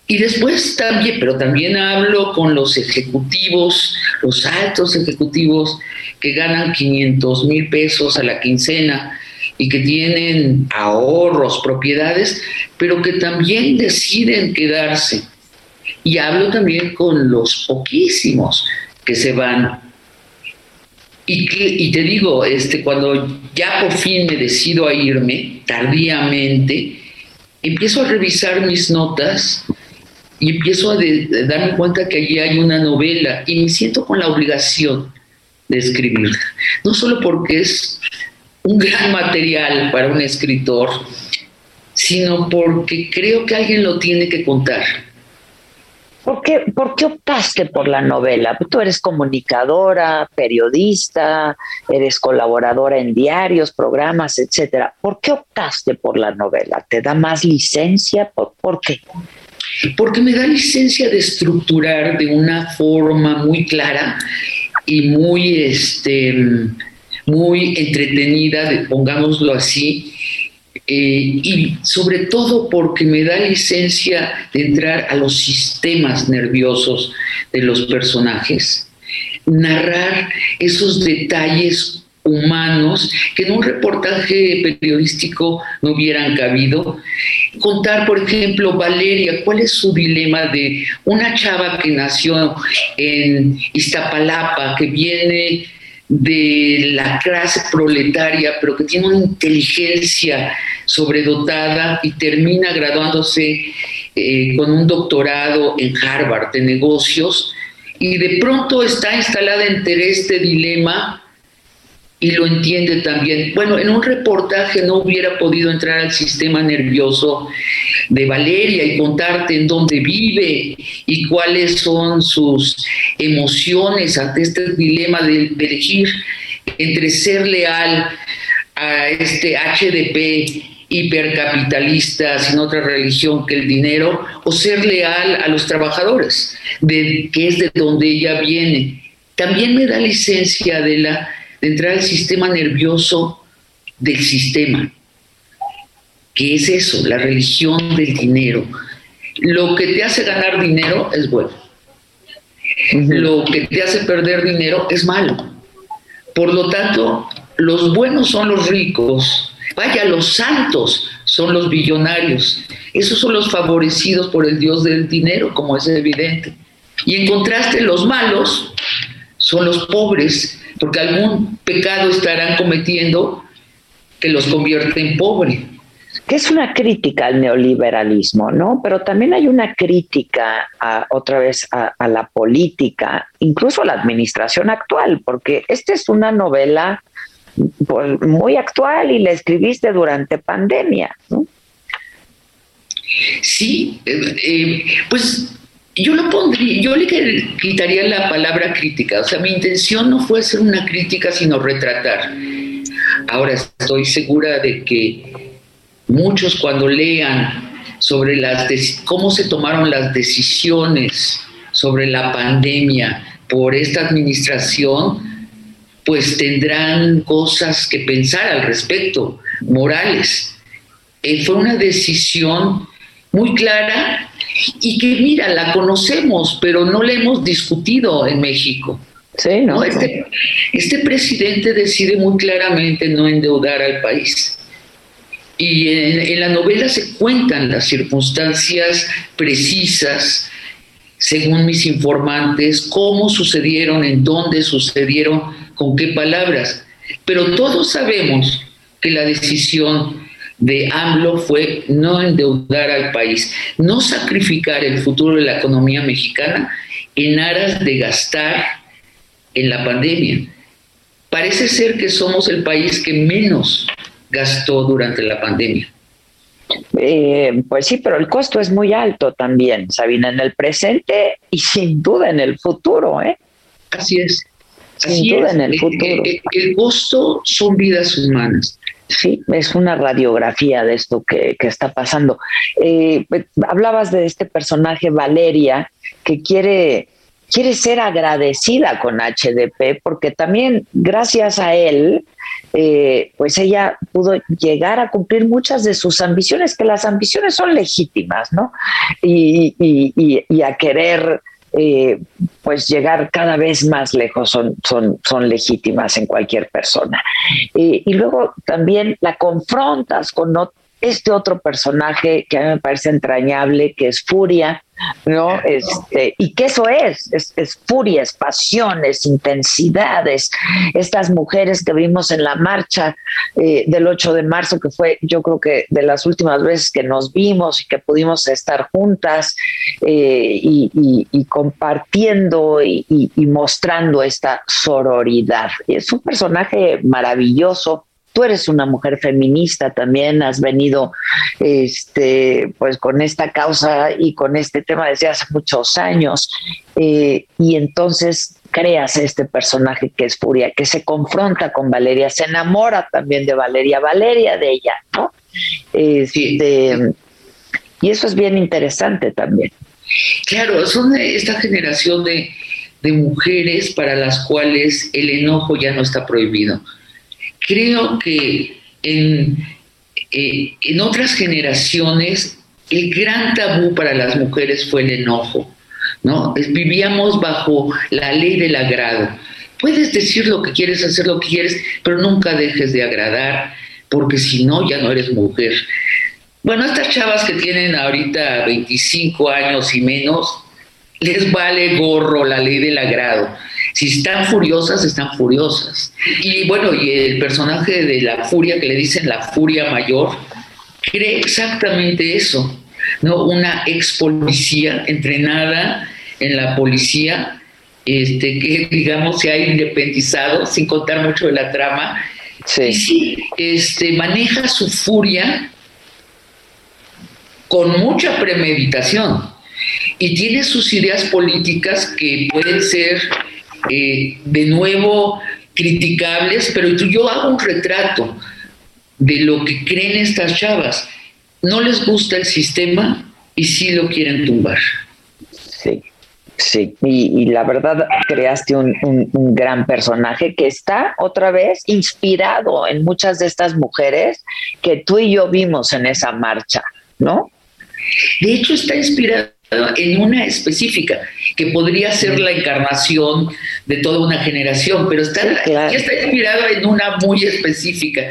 P: Y después también, pero también hablo con los ejecutivos, los altos ejecutivos que ganan 500 mil pesos a la quincena y que tienen ahorros, propiedades, pero que también deciden quedarse. Y hablo también con los poquísimos que se van y, te digo, este, cuando ya por fin me decido a irme, tardíamente, empiezo a revisar mis notas y empiezo a, darme cuenta que allí hay una novela y me siento con la obligación de escribirla. No solo porque es un gran material para un escritor, sino porque creo que alguien lo tiene que contar
O: ¿Por qué, ¿Por qué optaste por la novela? Tú eres comunicadora, periodista, eres colaboradora en diarios, programas, etcétera. ¿Por qué optaste por la novela? ¿Te da más licencia? ¿Por, qué?
P: Porque me da licencia de estructurar de una forma muy clara y muy, este, muy entretenida, pongámoslo así, eh, y sobre todo porque me da licencia de entrar a los sistemas nerviosos de los personajes, narrar esos detalles humanos que en un reportaje periodístico no hubieran cabido. Contar, por ejemplo, Valeria, cuál es su dilema de una chava que nació en Iztapalapa, que viene de la clase proletaria, pero que tiene una inteligencia sobredotada y termina graduándose eh, con un doctorado en Harvard de negocios y de pronto está instalada entre este dilema y lo entiende también. Bueno, en un reportaje no hubiera podido entrar al sistema nervioso de Valeria y contarte en dónde vive y cuáles son sus emociones ante este dilema de, elegir entre ser leal a este HDP hipercapitalista, sin otra religión que el dinero, o ser leal a los trabajadores, de, que es de donde ella viene. También me da licencia de, la, de entrar al sistema nervioso del sistema. ¿Qué es eso? La religión del dinero. Lo que te hace ganar dinero es bueno. Lo que te hace perder dinero es malo. Por lo tanto, los buenos son los ricos Vaya, los santos son los billonarios. Esos son los favorecidos por el Dios del dinero, como es evidente. Y en contraste, los malos son los pobres, porque algún pecado estarán cometiendo que los convierte en pobres.
O: Que es una crítica al neoliberalismo, ¿no? Pero también hay una crítica otra vez a, la política, incluso a la administración actual, porque esta es una novela pues, muy actual y la escribiste durante pandemia, ¿no?
P: Sí, eh, eh, pues yo lo pondría, yo le quitaría la palabra crítica, o sea, mi intención no fue hacer una crítica, sino retratar. Ahora estoy segura de que muchos cuando lean sobre las cómo se tomaron las decisiones sobre la pandemia por esta administración, pues tendrán cosas que pensar al respecto, morales. Eh, fue una decisión muy clara y que, mira, la conocemos, pero no la hemos discutido en México.
O: Sí, ¿no?
P: Este, este, presidente decide muy claramente no endeudar al país. Y en, la novela se cuentan las circunstancias precisas según mis informantes, cómo sucedieron, en dónde sucedieron, con qué palabras. Pero todos sabemos que la decisión de AMLO fue no endeudar al país, no sacrificar el futuro de la economía mexicana en aras de gastar en la pandemia. Parece ser que somos el país que menos gastó durante la pandemia.
O: Eh, pues sí, pero el costo es muy alto también, Sabina, en el presente y sin duda en el futuro, ¿eh?
P: Así es.
O: Sin duda en el futuro.
P: El, el, costo son vidas humanas.
O: Sí, es una radiografía de esto que, que está pasando. Eh, pues, hablabas de este personaje Valeria que quiere quiere ser agradecida con HDP porque también gracias a él, eh, pues ella pudo llegar a cumplir muchas de sus ambiciones, que las ambiciones son legítimas, ¿no? Y, a querer eh, pues llegar cada vez más lejos son, son, son legítimas en cualquier persona. y luego también la confrontas con este otro personaje que a mí me parece entrañable, que es Furia, ¿no? Este, y que eso es, es, es furia, es pasión, es intensidades. Estas mujeres que vimos en la marcha eh, del 8 de marzo, que fue yo creo que de las últimas veces que nos vimos y que pudimos estar juntas eh, y, compartiendo y mostrando esta sororidad. Es un personaje maravilloso tú eres una mujer feminista también, has venido este, pues con esta causa y con este tema desde hace muchos años, eh, y entonces creas este personaje que es Furia, que se confronta con Valeria, se enamora también de Valeria, Valeria de ella, ¿no? Este, y eso es bien interesante también.
P: Claro, son esta generación de, de mujeres para las cuales el enojo ya no está prohibido creo que en, eh, en otras generaciones el gran tabú para las mujeres fue el enojo, ¿no? Vivíamos bajo la ley del agrado. Puedes decir lo que quieres, hacer lo que quieres, pero nunca dejes de agradar, porque si no, ya no eres mujer. Bueno, estas chavas que tienen ahorita 25 años y menos, les vale gorro la ley del agrado. Si están furiosas, están furiosas. Y bueno, y el personaje de la furia, que le dicen la furia mayor, cree exactamente eso, ¿no? Una ex policía entrenada en la policía, este, que digamos se ha independizado, sin contar mucho de la trama,
O: sí.
P: sí este, maneja su furia con mucha premeditación y tiene sus ideas políticas que pueden ser eh, de nuevo criticables, pero yo hago un retrato de lo que creen estas chavas. No les gusta el sistema y sí lo quieren tumbar.
O: Sí, sí, y, y la verdad creaste un, un, un, gran personaje que está otra vez inspirado en muchas de estas mujeres que tú y yo vimos en esa marcha, ¿no?
P: De hecho, está inspirado en una específica, que podría ser la encarnación de toda una generación, pero está, está inspirado en una muy específica.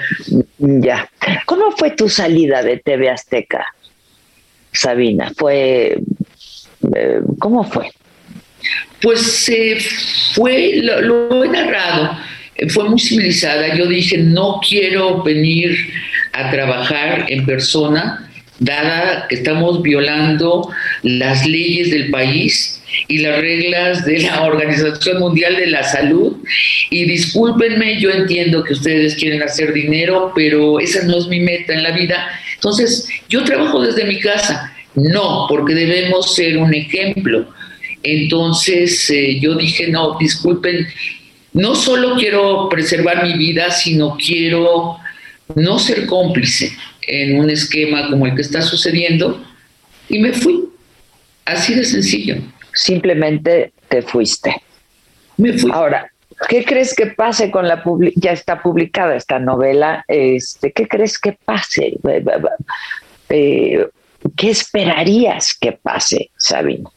O: Ya. ¿Cómo fue tu salida de TV Azteca, Sabina? ¿Fue. Eh, ¿Cómo fue?
P: Pues eh, fue, lo, lo he narrado, fue muy civilizada. Yo dije, no quiero venir a trabajar en persona dada que estamos violando las leyes del país y las reglas de la Organización Mundial de la Salud. Y discúlpenme, yo entiendo que ustedes quieren hacer dinero, pero esa no es mi meta en la vida. Entonces, yo trabajo desde mi casa. No, porque debemos ser un ejemplo. Entonces, eh, yo dije, no, disculpen, no solo quiero preservar mi vida, sino quiero no ser cómplice en un esquema como el que está sucediendo y me fui. Así de sencillo.
O: Simplemente te fuiste.
P: Me fui.
O: Ahora, ¿qué crees que pase con la ya está publicada esta novela? Este, ¿qué crees que pase? Eh, ¿Qué esperarías que pase, Sabino?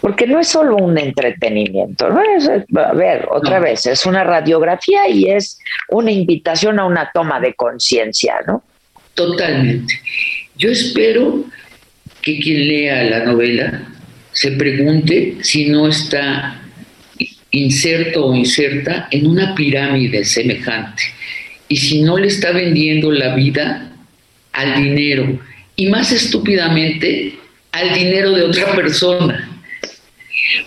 O: Porque no es solo un entretenimiento, ¿no? Es, a ver, otra no. vez, es una radiografía y es una invitación a una toma de conciencia, ¿no?
P: Totalmente. Yo espero que quien lea la novela se pregunte si no está inserto o inserta en una pirámide semejante y si no le está vendiendo la vida al dinero y más estúpidamente al dinero de otra persona.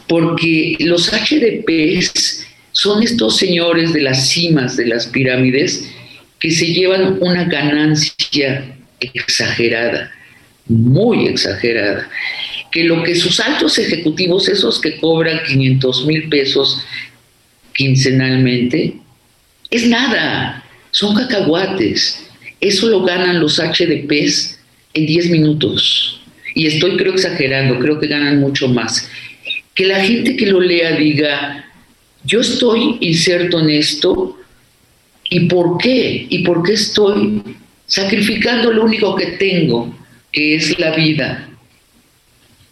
P: Porque los HDPs son estos señores de las cimas de las pirámides que se llevan una ganancia exagerada, muy exagerada, que lo que sus altos ejecutivos, esos que cobran 500 mil pesos quincenalmente, es nada, son cacahuates. Eso lo ganan los HDPs en 10 minutos. Y estoy creo exagerando, creo que ganan mucho más. Que la gente que lo lea diga, yo estoy inserto en esto, ¿y por qué? ¿Y por qué estoy sacrificando lo único que tengo, que es la vida,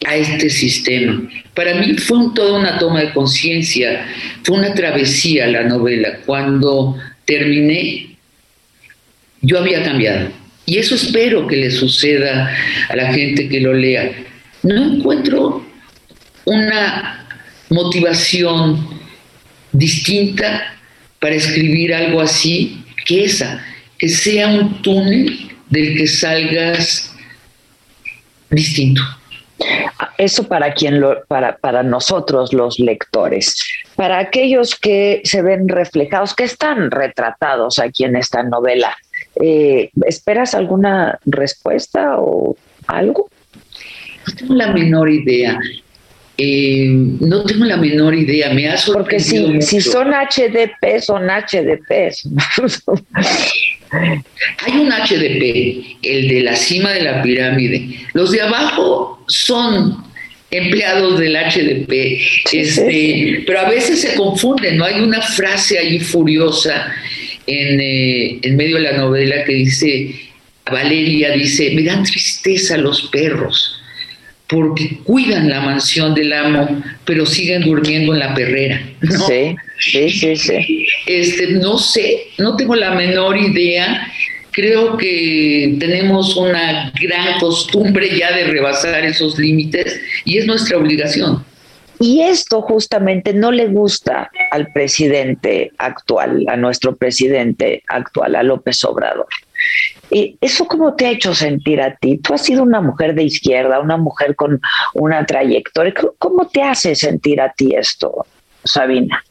P: a este sistema? Para mí fue toda una toma de conciencia, fue una travesía la novela. Cuando terminé, yo había cambiado. Y eso espero que le suceda a la gente que lo lea. No encuentro una motivación distinta para escribir algo así que esa, que sea un túnel del que salgas distinto.
O: Eso para quien lo, para, para nosotros los lectores. Para aquellos que se ven reflejados, que están retratados aquí en esta novela, eh, ¿esperas alguna respuesta o algo?
P: No tengo la menor idea. Eh, no tengo la menor idea, me ha
O: Porque si, si son HDP, son HDP.
P: Hay un HDP, el de la cima de la pirámide. Los de abajo son empleados del HDP, este, pero a veces se confunden, ¿no? Hay una frase ahí furiosa en, eh, en medio de la novela que dice, Valeria dice, me dan tristeza los perros porque cuidan la mansión del amo, pero siguen durmiendo en la perrera.
O: Sí, sí, sí, sí.
P: Este, no sé, no tengo la menor idea. Creo que tenemos una gran costumbre ya de rebasar esos límites y es nuestra obligación.
O: Y esto justamente no le gusta al presidente actual, a nuestro presidente actual, a López Obrador. ¿Eso cómo te ha hecho sentir a ti? Tú has sido una mujer de izquierda, una mujer con una trayectoria. ¿Cómo te hace sentir a ti esto, Sabina?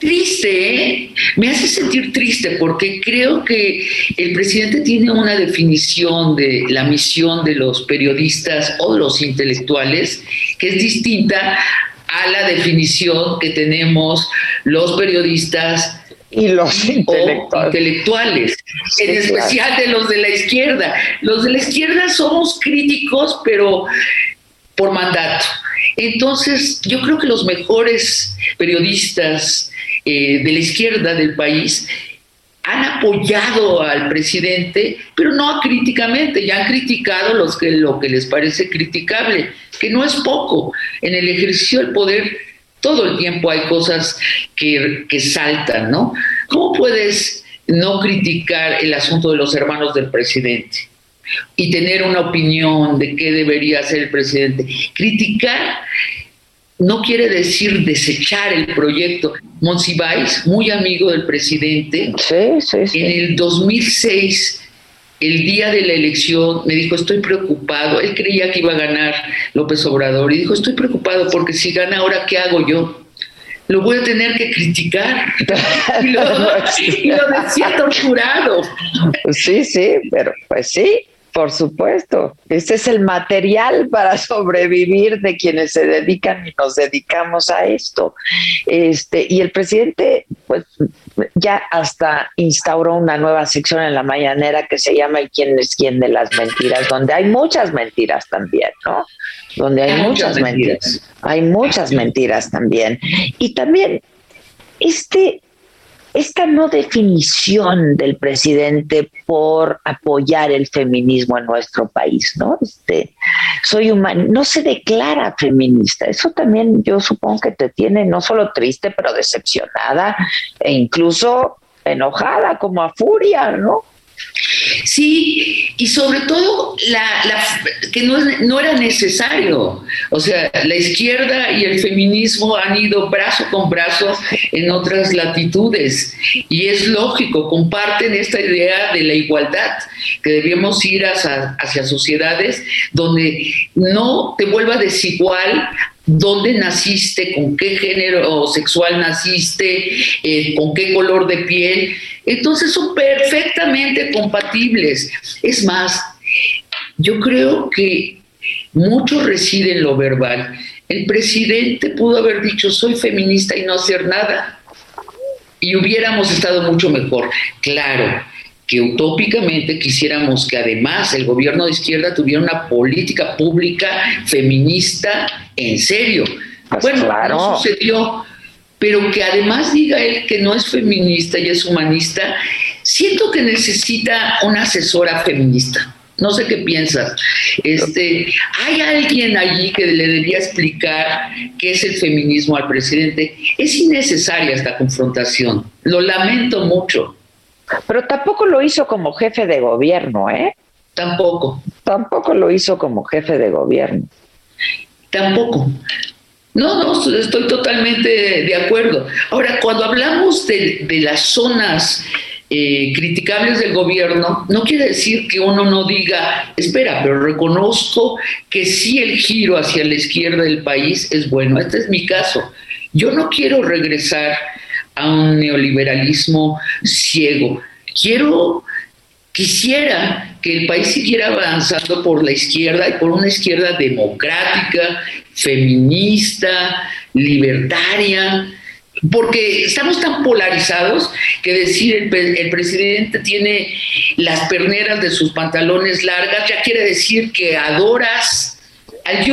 P: Triste, ¿eh? me hace sentir triste porque creo que el presidente tiene una definición de la misión de los periodistas o de los intelectuales que es distinta a la definición que tenemos los periodistas
O: y los
P: intelectuales, en especial de los de la izquierda. Los de la izquierda somos críticos, pero por mandato. Entonces, yo creo que los mejores periodistas eh, de la izquierda del país han apoyado al presidente, pero no críticamente, ya han criticado los que, lo que les parece criticable, que no es poco. En el ejercicio del poder todo el tiempo hay cosas que, que saltan, ¿no? ¿Cómo puedes no criticar el asunto de los hermanos del presidente? y tener una opinión de qué debería hacer el presidente. Criticar no quiere decir desechar el proyecto. Monsiváis, muy amigo del presidente, en el 2006, el día de la elección, me dijo, estoy preocupado. Él creía que iba a ganar López Obrador y dijo, estoy preocupado porque si gana ahora, ¿qué hago yo? Lo voy a tener que criticar. y, lo, y decía torturado.
O: Sí, sí, pero pues sí, por supuesto, este es el material para sobrevivir de quienes se dedican y nos dedicamos a esto. Este, y el presidente, pues, ya hasta instauró una nueva sección en la mañanera que se llama El quién es quién de las mentiras, donde hay muchas mentiras también, ¿no? Donde hay, muchas, mentiras. Hay muchas mentiras también. Y también este esta no definición del presidente por apoyar el feminismo en nuestro país, ¿no? Este, soy humano, no se declara feminista. Eso también yo supongo que te tiene no solo triste, pero decepcionada e incluso enojada, como a furia, ¿no?
P: Sí, y sobre todo la, que no, no era necesario. O sea, la izquierda y el feminismo han ido brazo con brazo en otras latitudes. Y es lógico, comparten esta idea de la igualdad, que debemos ir hacia, hacia sociedades donde no te vuelva desigual dónde naciste, con qué género sexual naciste, eh, con qué color de piel. Entonces son perfectamente compatibles. Es más, yo creo que mucho reside en lo verbal. El presidente pudo haber dicho soy feminista y no hacer nada. Y hubiéramos estado mucho mejor. Claro que utópicamente quisiéramos que además el gobierno de izquierda tuviera una política pública feminista en serio. bueno, no sucedió, pero que además diga él que no es feminista y es humanista, siento que necesita una asesora feminista. No sé qué piensas. Este, hay alguien allí que le debía explicar qué es el feminismo al presidente. Es innecesaria esta confrontación. Lo lamento mucho.
O: Pero tampoco lo hizo como jefe de gobierno, ¿eh?
P: Tampoco.
O: Tampoco lo hizo como jefe de gobierno.
P: Tampoco. No, no, estoy totalmente de acuerdo. Ahora, cuando hablamos de, de las zonas eh, criticables del gobierno, no quiere decir que uno no diga, espera, pero reconozco que sí el giro hacia la izquierda del país es bueno. Este es mi caso. Yo no quiero regresar a un neoliberalismo ciego. Quiero, quisiera que el país siguiera avanzando por la izquierda y por una izquierda democrática, feminista, libertaria, porque estamos tan polarizados que decir el, el presidente tiene las perneras de sus pantalones largas ya quiere decir que adoras al.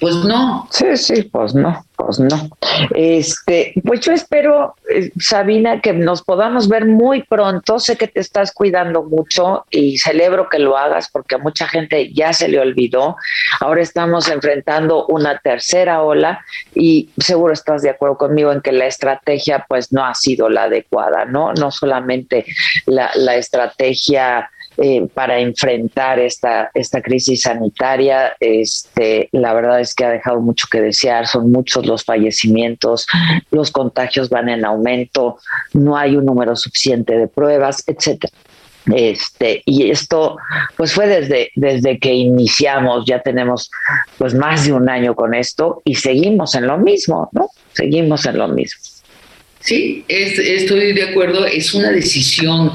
P: Pues no.
O: Sí, sí, pues no, pues no. Este, pues yo espero, eh, Sabina, que nos podamos ver muy pronto. Sé que te estás cuidando mucho y celebro que lo hagas porque a mucha gente ya se le olvidó. Ahora estamos enfrentando una tercera ola y seguro estás de acuerdo conmigo en que la estrategia pues no ha sido la adecuada, ¿no? No solamente la, la estrategia eh, para enfrentar esta, esta crisis sanitaria. Este, la verdad es que ha dejado mucho que desear, son muchos los fallecimientos, los contagios van en aumento, no hay un número suficiente de pruebas, etcétera. Este, y esto pues fue desde, desde que iniciamos, ya tenemos pues más de un año con esto y seguimos en lo mismo, ¿no? Seguimos en lo mismo.
P: Sí, es- estoy de acuerdo. Es una decisión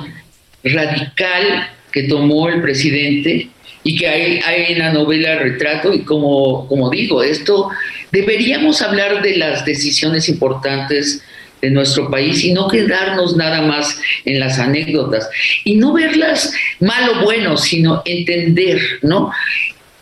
P: radical que tomó el presidente y que hay, hay en la novela retrato y como, como digo, esto deberíamos hablar de las decisiones importantes de nuestro país y no quedarnos nada más en las anécdotas y no verlas mal o bueno, sino entender, ¿no?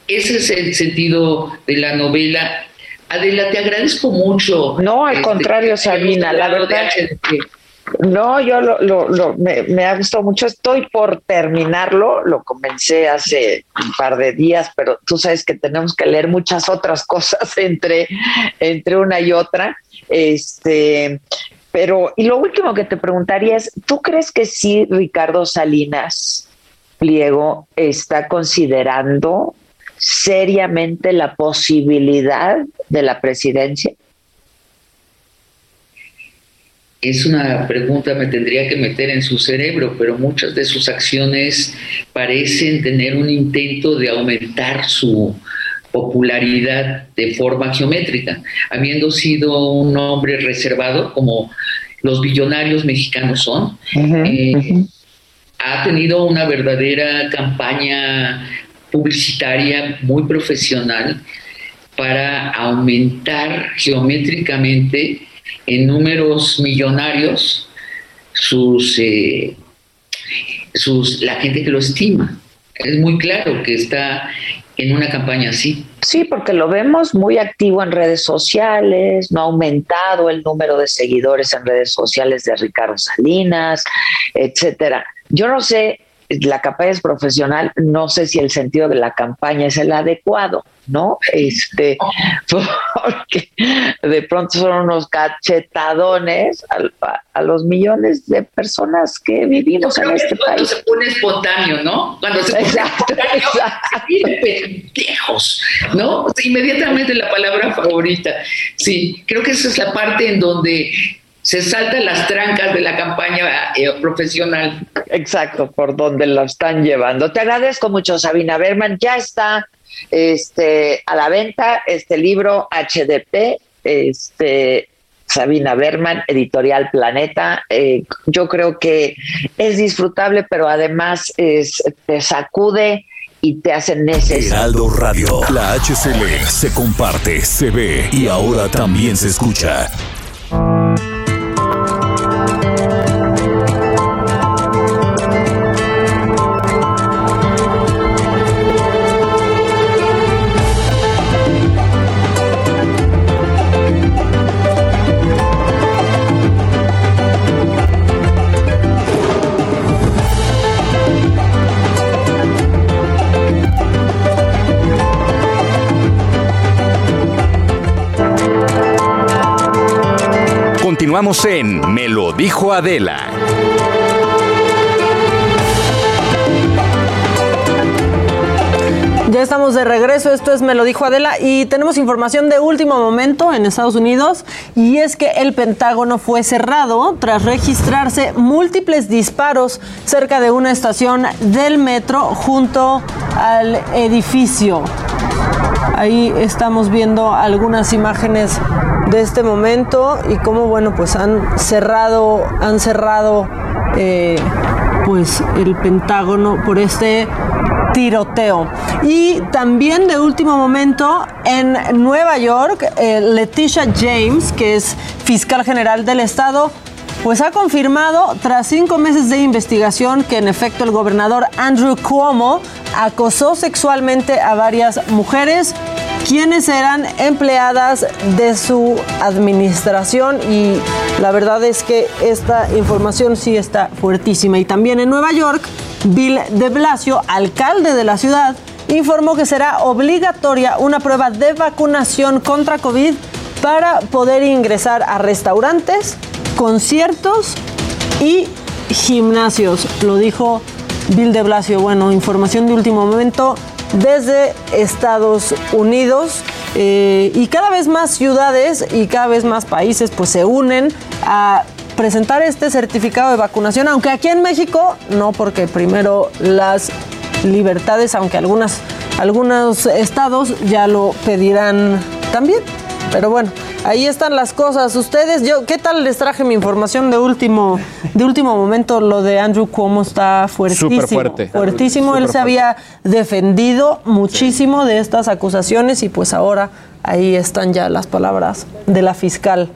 P: Ese es el sentido de la novela. Adela, te agradezco mucho.
O: No, al
P: este,
O: contrario, Sabina, la
P: de
O: verdad.
P: HDP.
O: No, yo lo, lo, me ha gustado mucho. Estoy por terminarlo. Lo comencé hace un par de días, pero tú sabes que tenemos que leer muchas otras cosas entre, entre una y otra. Este, pero, y lo último que te preguntaría es: ¿tú crees que sí, Ricardo Salinas Pliego está considerando seriamente la posibilidad de la presidencia?
P: Es una pregunta, me tendría que meter en su cerebro, pero muchas de sus acciones parecen tener un intento de aumentar su popularidad de forma geométrica, habiendo sido un hombre reservado como los billonarios mexicanos son. eh, ha tenido una verdadera campaña publicitaria muy profesional para aumentar geométricamente en números millonarios sus, eh, sus la gente que lo estima. Es muy claro que está en una campaña así.
O: Sí, porque lo vemos muy activo en redes sociales, no ha aumentado el número de seguidores en redes sociales de Ricardo Salinas, etcétera. Yo no sé, la campaña es profesional, no sé si el sentido de la campaña es el adecuado, ¿no? Este, porque de pronto son unos cachetadones a, a los millones de personas que vivimos en este
P: cuando
O: país.
P: se pone espontáneo, ¿no? Cuando se pone espontáneo, pendejos, ¿no? Inmediatamente la palabra favorita. Sí, creo que esa es la parte en donde se saltan las trancas de la campaña eh, profesional.
O: Exacto, por donde lo están llevando. Te agradezco mucho, Sabina Berman. Ya está este, a la venta este libro HDP, este, Sabina Berman, editorial Planeta. Eh, yo creo que es disfrutable, pero además es, te sacude y te hace necesario.
N: Heraldo Radio. La HCL se comparte, se ve y ahora también se escucha.
M: Continuamos en Me lo dijo Adela.
A: Ya estamos de regreso, esto es Me lo dijo Adela y tenemos información de último momento en Estados Unidos y es que el Pentágono fue cerrado tras registrarse múltiples disparos cerca de una estación del metro junto al edificio. Ahí estamos viendo algunas imágenes de este momento y cómo bueno pues han cerrado han cerrado eh, pues el Pentágono por este tiroteo. Y también de último momento en Nueva York, eh, Leticia James, que es fiscal general del estado, pues ha confirmado tras cinco meses de investigación que en efecto el gobernador Andrew Cuomo acosó sexualmente a varias mujeres quienes eran empleadas de su administración y la verdad es que esta información sí está fuertísima. Y también en Nueva York, Bill de Blasio, alcalde de la ciudad, informó que será obligatoria una prueba de vacunación contra COVID para poder ingresar a restaurantes, conciertos y gimnasios. Lo dijo Bill de Blasio. Bueno, información de último momento desde Estados Unidos. Eh, y cada vez más ciudades y cada vez más países pues se unen a presentar este certificado de vacunación, aunque aquí en México no, porque primero las libertades, aunque algunas, algunos estados ya lo pedirán también. Pero bueno, ahí están las cosas. Ustedes, yo, ¿qué tal les traje mi información de último, de último momento? Lo de Andrew Cuomo está fuertísimo.
L: Súper fuerte.
A: Fuertísimo. Él se había defendido muchísimo de estas acusaciones y pues ahora ahí están ya las palabras de la fiscal.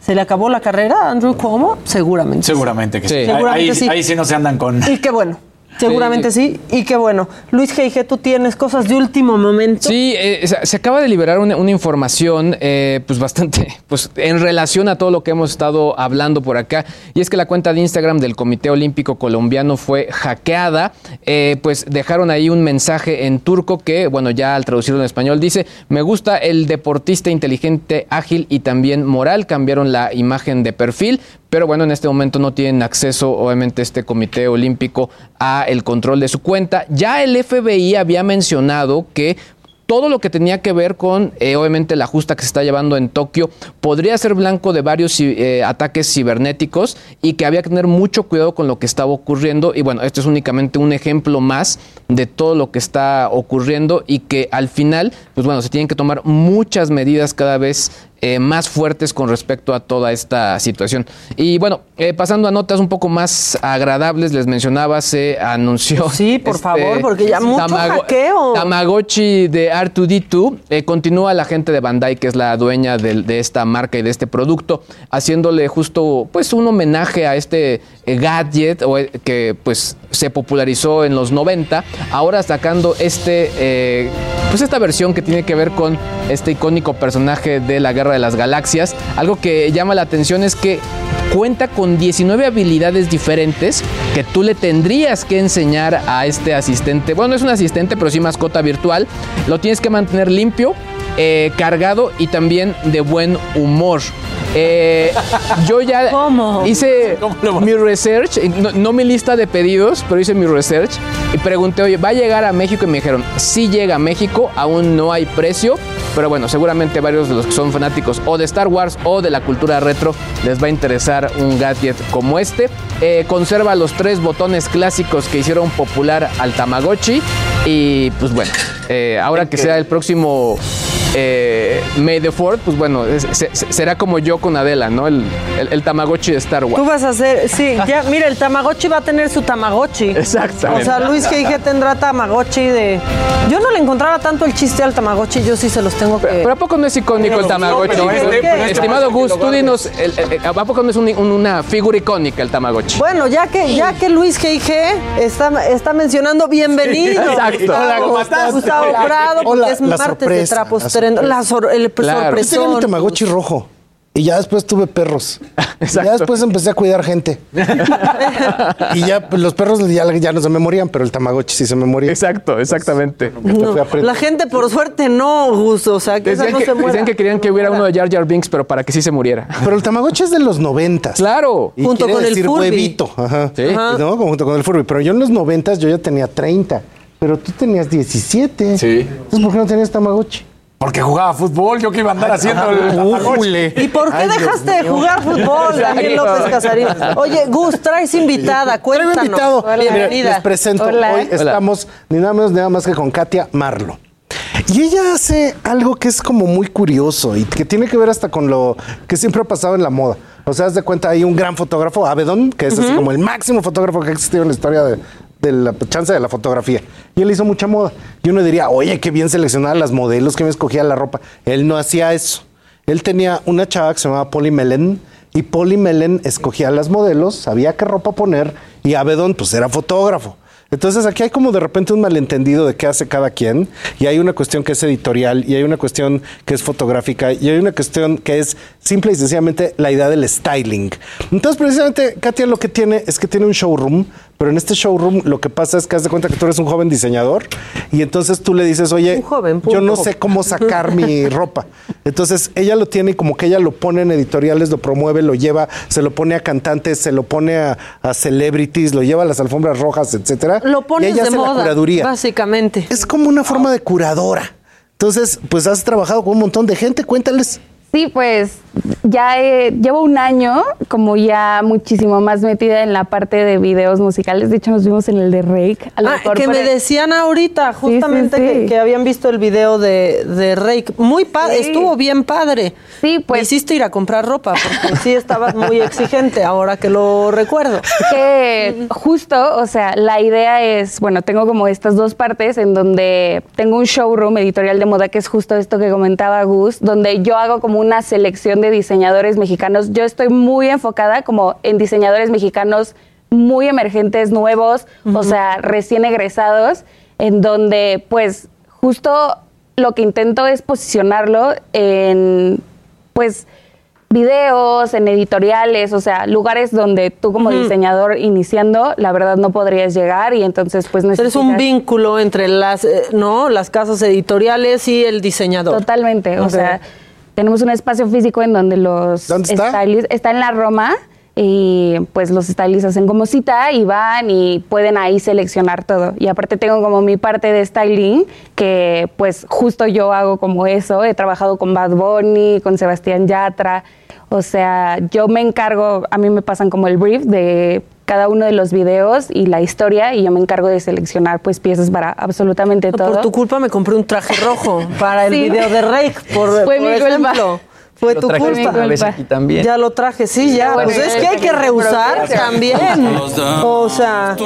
A: ¿Se le acabó la carrera a Andrew Cuomo? Seguramente.
K: Seguramente que sí.
A: Sí. Seguramente
K: ahí,
A: sí.
K: ahí sí no se andan con.
A: Y qué bueno. Seguramente sí. Y qué bueno. Luis G.I.G., tú tienes cosas de último momento.
L: Sí, eh, se, se acaba de liberar una, una información eh, pues bastante pues en relación a todo lo que hemos estado hablando por acá y es que la cuenta de Instagram del Comité Olímpico Colombiano fue hackeada, Eh, pues dejaron ahí un mensaje en turco que bueno ya al traducirlo en español dice me gusta el deportista inteligente, ágil y también moral, cambiaron la imagen de perfil, pero bueno, en este momento no tienen acceso, obviamente, este Comité Olímpico a el control de su cuenta. Ya el FBI había mencionado que todo lo que tenía que ver con, eh, obviamente, la justa que se está llevando en Tokio, podría ser blanco de varios eh, ataques cibernéticos y que había que tener mucho cuidado con lo que estaba ocurriendo. Y bueno, esto es únicamente un ejemplo más de todo lo que está ocurriendo y que al final, pues bueno, se tienen que tomar muchas medidas cada vez eh, más fuertes con respecto a toda esta situación. Y bueno, eh, pasando a notas un poco más agradables, les mencionaba, se anunció.
A: Sí, por favor, porque ya mucho hackeo.
L: Tamagotchi de R2D2. eh, continúa la gente de Bandai, que es la dueña del- de, esta marca y de este producto, haciéndole justo pues un homenaje a este eh, gadget o, que pues se popularizó en los 90. Ahora sacando este eh, pues esta versión que tiene que ver con este icónico personaje de la Guerra de las Galaxias. Algo que llama la atención es que cuenta con 19 habilidades diferentes que tú le tendrías que enseñar a este asistente. Bueno, no es un asistente, pero sí mascota virtual. Lo tienes que mantener limpio, eh, cargado y también de buen humor. Eh, yo ya hice mi research, no, no mi lista de pedidos, pero hice mi research y pregunté, oye, ¿va a llegar a México? Y me dijeron, sí llega a México, aún no hay precio, pero bueno, seguramente varios de los que son fanáticos o de Star Wars o de la cultura retro les va a interesar un gadget como este. Eh, conserva los tres botones clásicos que hicieron popular al Tamagotchi y pues bueno, eh, ahora que sea el próximo eh, May the Fourth, pues bueno, será como yo con Adela, ¿no? El, Tamagotchi de Star Wars.
A: Tú vas a hacer, sí, ya, mira, el Tamagotchi va a tener su Tamagotchi.
L: Exactamente.
A: O sea, Luis G.I.G. tendrá Tamagotchi de... Yo no le encontraba tanto el chiste al Tamagotchi, yo sí se los tengo que...
L: Pero, ¿a poco no es icónico el Tamagotchi? Estimado Gus, tú dinos, ¿a poco no es una figura icónica el Tamagotchi?
A: Bueno, ya que, ya que Luis G.I.G. Está, está mencionando bienvenido. Sí, exacto. Gustavo,
Q: Hola, Gustavo
A: Prado, porque es martes de Trapos 3 la sor, el claro.
Q: Yo tenía mi Tamagotchi pues- rojo. Y ya después tuve perros. Ya después empecé a cuidar gente. y ya pues, los perros ya, ya, no se me morían, pero el tamagotchi sí se me moría.
L: Exacto, pues,
A: exactamente. La gente, por suerte, no, Gusto. O sea, que
L: decían
A: no
L: que,
A: se muera.
L: Decían que querían que hubiera uno de Jar Jar Binks, pero para que sí se muriera.
Q: Pero el tamagotchi es de los noventas.
L: Claro.
A: Junto con el Furby.
Q: huevito. Ajá.
L: Sí.
A: Ajá.
Q: Junto con el Furby. Pero yo en los noventas yo ya tenía 30. Pero tú tenías 17.
K: Sí.
Q: Entonces, ¿por qué no tenías tamagotchi?
K: Porque jugaba fútbol, yo que iba a andar haciendo el
Q: Újule.
A: ¿Y por qué
Q: Ay, Dios
A: dejaste de
Q: mío.
A: jugar fútbol, Daniel. López Casarín? Oye, Gus, traes invitada,
Q: Traigo
A: cuéntanos.
Q: invitado. Mira,
A: Bienvenida.
Q: les presento.
A: Hola.
Q: Hoy estamos ni nada menos ni nada más que con Katia Marlo. Y ella hace algo que es como muy curioso y que tiene que ver hasta con lo que siempre ha pasado en la moda. O sea, haz de cuenta, hay un gran fotógrafo, Avedon, que es así como el máximo fotógrafo que ha existido en la historia de, de la chance de la fotografía. Y él hizo mucha moda. Y uno diría, oye, qué bien seleccionada las modelos, que me escogía la ropa. Él no hacía eso. Él tenía una chava que se llamaba Polly Melen y Polly Melen escogía las modelos, sabía qué ropa poner y Avedon pues era fotógrafo. Entonces aquí hay como de repente un malentendido de qué hace cada quien y hay una cuestión que es editorial y hay una cuestión que es fotográfica y hay una cuestión que es simple y sencillamente la idea del styling. Entonces precisamente Katia lo que tiene es que tiene un showroom, pero en este showroom lo que pasa es que haz de cuenta que tú eres un joven diseñador y entonces tú le dices, oye,
A: joven,
Q: yo no sé cómo sacar mi ropa. Entonces ella lo tiene y como que ella lo pone en editoriales, lo promueve, lo lleva, se lo pone a cantantes, se lo pone a, a celebrities, lo lleva a las alfombras rojas, etcétera.
A: Lo
Q: ella
A: de
Q: hace
A: moda,
Q: la curaduría.
A: básicamente.
Q: Es como una forma de curadora. Entonces, pues has trabajado con un montón de gente, cuéntales.
R: Sí, pues ya eh, llevo un año como ya muchísimo más metida en la parte de videos musicales. De hecho, nos vimos en el de Rake. A lo
A: Ah,
R: mejor
A: que me
R: el-
A: decían ahorita, justamente
R: sí.
A: Que, que habían visto el video de, de Rake. Muy padre, estuvo bien padre.
R: Sí, pues.
A: Me hiciste ir a comprar ropa, porque sí estabas muy exigente, ahora que lo recuerdo.
R: que justo, o sea, la idea es, bueno, tengo como estas dos partes en donde tengo un showroom editorial de moda que es justo esto que comentaba Gus, donde yo hago como una selección de diseñadores mexicanos. Yo estoy muy enfocada como en diseñadores mexicanos muy emergentes, nuevos, o sea, recién egresados, en donde pues justo lo que intento es posicionarlo en pues videos, en editoriales, o sea, lugares donde tú como diseñador iniciando, la verdad no podrías llegar y entonces pues necesitas...
A: un vínculo entre las, eh, ¿no? las casas editoriales y el diseñador.
R: Totalmente, o sea, tenemos un espacio físico en donde los
Q: ¿Dónde está?
R: stylists está en la Roma y pues los stylists hacen como cita y van y pueden ahí seleccionar todo. Y aparte tengo como mi parte de styling que pues justo yo hago como eso, he trabajado con Bad Bunny, con Sebastián Yatra, o sea, yo me encargo, a mí me pasan como el brief de cada uno de los videos y la historia y yo me encargo de seleccionar pues piezas para absolutamente todo.
A: Por tu culpa me compré un traje rojo para el
R: Sí.
A: video de Rake, por,
R: Fue
A: por
R: mi culpa.
A: Fue
J: Lo
A: tu culpa.
J: vez aquí también.
A: Ya lo traje, sí, ya.
R: Bueno,
A: pues es que hay que rehusar también. O sea,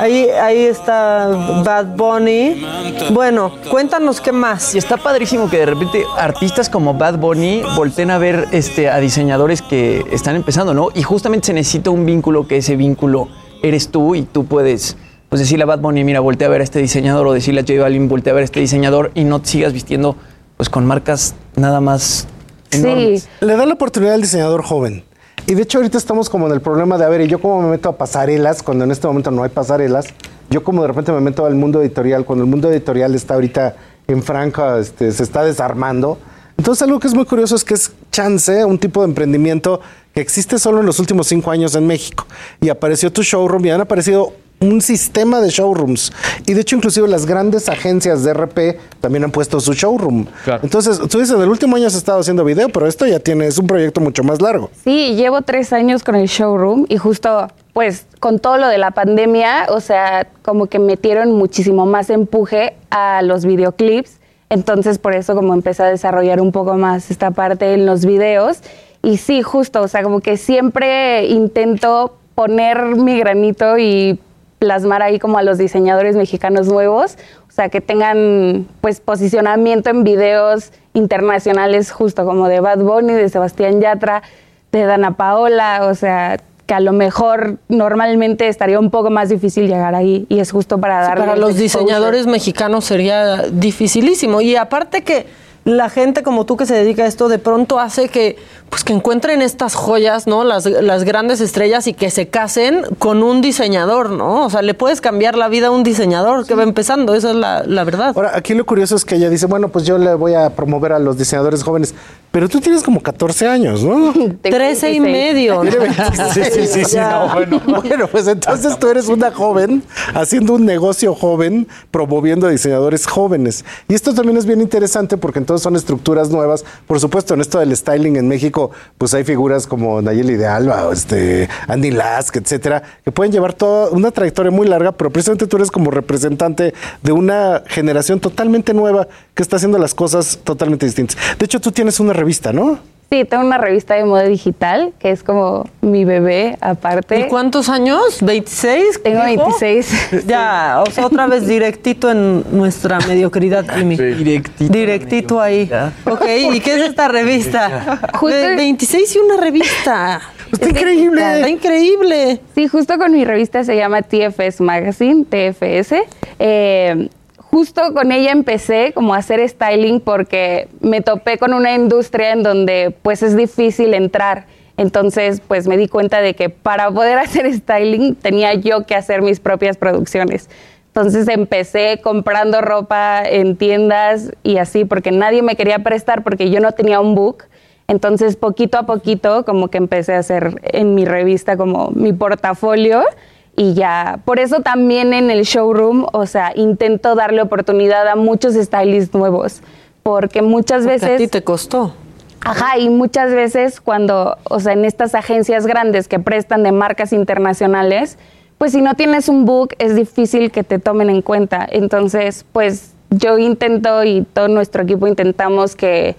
A: ahí, ahí está Bad Bunny. Bueno, cuéntanos qué más.
J: Y está padrísimo que de repente artistas como Bad Bunny volteen a ver este, a diseñadores que están empezando, ¿no? Y justamente se necesita un vínculo, que ese vínculo eres tú y tú puedes pues decirle a Bad Bunny, mira, voltea a ver a este diseñador o decirle a J Balvin, voltea a ver a este diseñador y no te sigas vistiendo pues con marcas nada más enormes.
R: Sí,
Q: Le da la oportunidad al diseñador joven. Y de hecho ahorita estamos como en el problema de, a ver, ¿y yo cómo me meto a pasarelas cuando en este momento no hay pasarelas? Yo como de repente me meto al mundo editorial, cuando el mundo editorial está ahorita en Franca este, se está desarmando. Entonces algo que es muy curioso es que es Chance, un tipo de emprendimiento que existe solo en los últimos cinco años en México. Y apareció tu showroom y han aparecido un sistema de showrooms. Y de hecho, inclusive las grandes agencias de RP también han puesto su showroom. Entonces, tú dices, en el último año has estado haciendo video, pero esto ya tiene, es un proyecto mucho más largo.
R: Sí, llevo tres años con el showroom y justo, pues, con todo lo de la pandemia, o sea, como que metieron muchísimo más empuje a los videoclips. Entonces, por eso como empecé a desarrollar un poco más esta parte en los videos. Y sí, justo, o sea, como que siempre intento poner mi granito y plasmar ahí como a los diseñadores mexicanos nuevos, o sea, que tengan pues posicionamiento en videos internacionales justo como de Bad Bunny, de Sebastián Yatra, de Dana Paola, o sea, que a lo mejor normalmente estaría un poco más difícil llegar ahí y es justo para dar
A: para los diseñadores mexicanos sería dificilísimo. Y aparte que la gente como tú que se dedica a esto de pronto hace que pues que encuentren estas joyas, ¿no? Las, las grandes estrellas y que se casen con un diseñador, ¿no? O sea, le puedes cambiar la vida a un diseñador que va empezando, esa es la, la verdad.
Q: Ahora, aquí lo curioso es que ella dice, bueno, pues yo le voy a promover a los diseñadores jóvenes, pero tú tienes como 14 años, ¿no?
A: 13 y medio.
Q: Tiene 26. Sí, sí, sí, no, bueno. Bueno, pues entonces tú eres una joven haciendo un negocio joven, promoviendo a diseñadores jóvenes. Y esto también es bien interesante porque entonces son estructuras nuevas. Por supuesto, en esto del styling en México, pues hay figuras como Nayeli de Alba, este, Andy Lask, etcétera, que pueden llevar toda una trayectoria muy larga, pero precisamente tú eres como representante de una generación totalmente nueva que está haciendo las cosas totalmente distintas. De hecho, tú tienes una revista, ¿no?
R: Sí, tengo una revista de moda digital que es como mi bebé aparte.
A: ¿Y cuántos años? ¿26?
R: Tengo
A: dijo?
R: 26.
A: Ya, o sea, otra vez directito en nuestra mediocridad, Jimmy.
J: Directito.
A: Directito ahí. Ok, ¿y qué es esta revista?
R: Justo-
A: De 26 y una revista.
Q: Está increíble.
A: Está increíble.
R: Sí, justo con mi revista se llama TFS Magazine, TFS. Eh, justo con ella empecé como a hacer styling porque me topé con una industria en donde pues es difícil entrar. Entonces pues me di cuenta de que para poder hacer styling tenía yo que hacer mis propias producciones. Entonces empecé comprando ropa en tiendas y así porque nadie me quería prestar porque yo no tenía un book. Entonces, poquito a poquito, como que empecé a hacer en mi revista como mi portafolio y ya. Por eso también en el showroom, o sea, intento darle oportunidad a muchos stylists nuevos, porque muchas
A: Porque
R: veces...
A: a ti te costó.
R: Ajá, y muchas veces cuando, o sea, en estas agencias grandes que prestan de marcas internacionales, pues si no tienes un book es difícil que te tomen en cuenta. Entonces, pues yo intento y todo nuestro equipo intentamos que,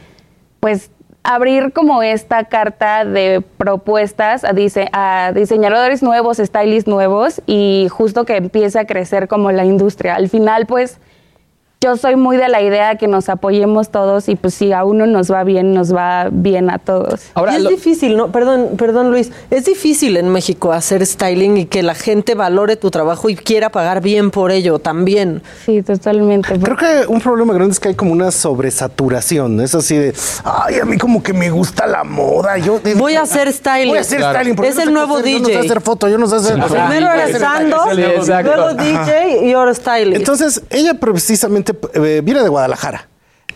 R: pues, abrir como esta carta de propuestas a, dise- a diseñadores nuevos, stylists nuevos y justo que empiece a crecer como la industria. Al final, pues, yo soy muy de la idea que nos apoyemos todos y pues si a uno nos va bien, nos va bien a todos.
A: y es difícil, ¿no? Perdón, perdón Luis, es difícil en México hacer styling y que la gente valore tu trabajo y quiera pagar bien por ello también.
R: Sí, totalmente.
Q: Creo que un problema grande es que hay como una sobresaturación. Es así de, ay, a mí como que me gusta la moda. Yo
A: Voy a hacer styling.
Q: Voy a hacer
A: Claro.
Q: styling. porque
A: Es
Q: no
A: el nuevo
Q: coser, Yo no sé
A: DJ.
Q: hacer foto, yo no sé hacer.
A: Primero stand-up, luego DJ y ahora stylist.
Q: Entonces, ella precisamente eh, viene de Guadalajara.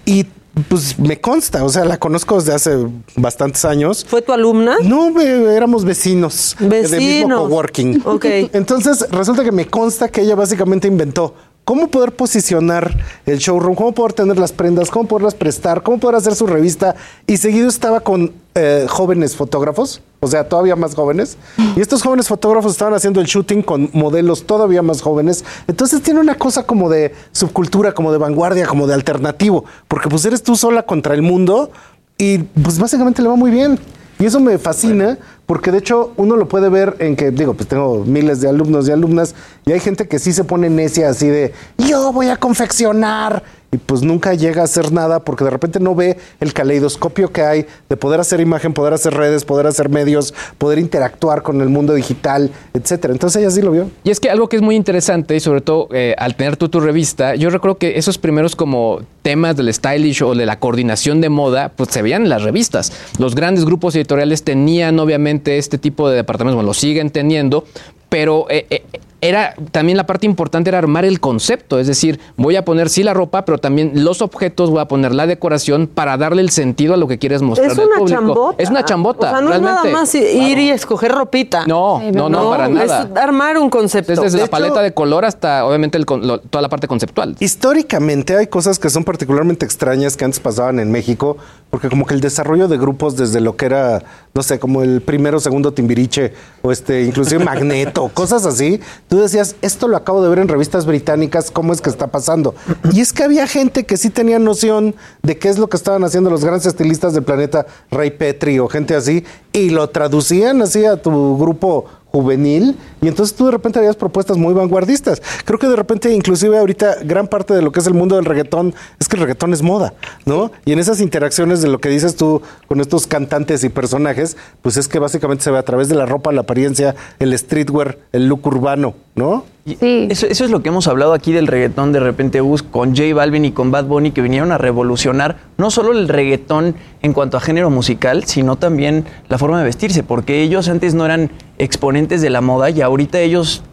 Q: Y pues me consta, o sea, la conozco desde hace bastantes años.
A: ¿Fue tu alumna?
Q: No, éramos vecinos. Del mismo
A: Vecinos.
Q: coworking.
A: Ok.
Q: Entonces, resulta que me consta que ella básicamente inventó cómo poder posicionar el showroom, cómo poder tener las prendas, cómo poderlas prestar, cómo poder hacer su revista. Y seguido estaba con eh, jóvenes fotógrafos, o sea, todavía más jóvenes. Y estos jóvenes fotógrafos estaban haciendo el shooting con modelos todavía más jóvenes. Entonces tiene una cosa como de subcultura, como de vanguardia, como de alternativo. Porque pues eres tú sola contra el mundo y pues básicamente le va muy bien. Y eso me fascina porque de hecho uno lo puede ver en que, digo, pues tengo miles de alumnos y alumnas y hay gente que sí se pone necia así de, yo voy a confeccionar y pues nunca llega a hacer nada porque de repente no ve el caleidoscopio que hay de poder hacer imagen, poder hacer redes, poder hacer medios, poder interactuar con el mundo digital, etcétera. Entonces ella sí lo vio.
L: Y es que algo que es muy interesante, y sobre todo eh, al tener tú tu revista, yo recuerdo que esos primeros como temas del stylish o de la coordinación de moda, pues se veían en las revistas. Los grandes grupos editoriales tenían obviamente este tipo de departamentos, bueno, lo siguen teniendo, pero eh, eh, era también la parte importante era armar el concepto, es decir, voy a poner sí la ropa, pero también los objetos, voy a poner la decoración para darle el sentido a lo que quieres mostrar
A: Es
L: al
A: una
L: público.
A: chambota.
L: Es una chambota.
A: O sea, no
L: realmente.
A: es nada más ir y escoger ropita.
L: No, no, no, para nada.
A: Es armar un concepto.
L: Es desde
Q: De
L: la
Q: hecho-
L: paleta de color hasta, obviamente, el con- lo- toda la parte conceptual.
Q: Históricamente hay cosas que son particularmente extrañas que antes pasaban en México, porque como que el desarrollo de grupos desde lo que era, no sé, como el primero, segundo Timbiriche, o este, inclusive Magneto, cosas así, tú decías, esto lo acabo de ver en revistas británicas, ¿cómo es que está pasando? Y es que había gente que sí tenía noción de qué es lo que estaban haciendo los grandes estilistas del planeta, Ray Petri o gente así, y lo traducían así a tu grupo juvenil y entonces tú de repente habías propuestas muy vanguardistas. Creo que de repente inclusive ahorita gran parte de lo que es el mundo del reggaetón es que el reggaetón es moda, ¿no? Y en esas interacciones de lo que dices tú con estos cantantes y personajes, pues es que básicamente se ve a través de la ropa, la apariencia, el streetwear, el look urbano, ¿no?
J: Eso, eso es lo que hemos hablado aquí del reggaetón de repente Gus con J Balvin y con Bad Bunny que vinieron a revolucionar no solo el reggaetón en cuanto a género musical, sino también la forma de vestirse, porque ellos antes no eran exponentes de la moda y ahorita ellos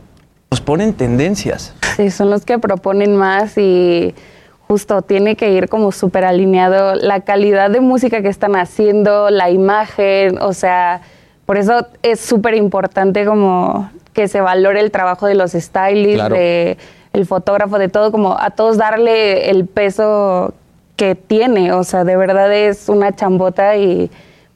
J: pues ponen tendencias.
R: Sí, son los que proponen más y justo tiene que ir como súper alineado la calidad de música que están haciendo, la imagen, o sea, por eso es súper importante como que se valore el trabajo de los stylists,
L: Claro.
R: de el fotógrafo, de todo, como a todos darle el peso que tiene, o sea, de verdad es una chambota y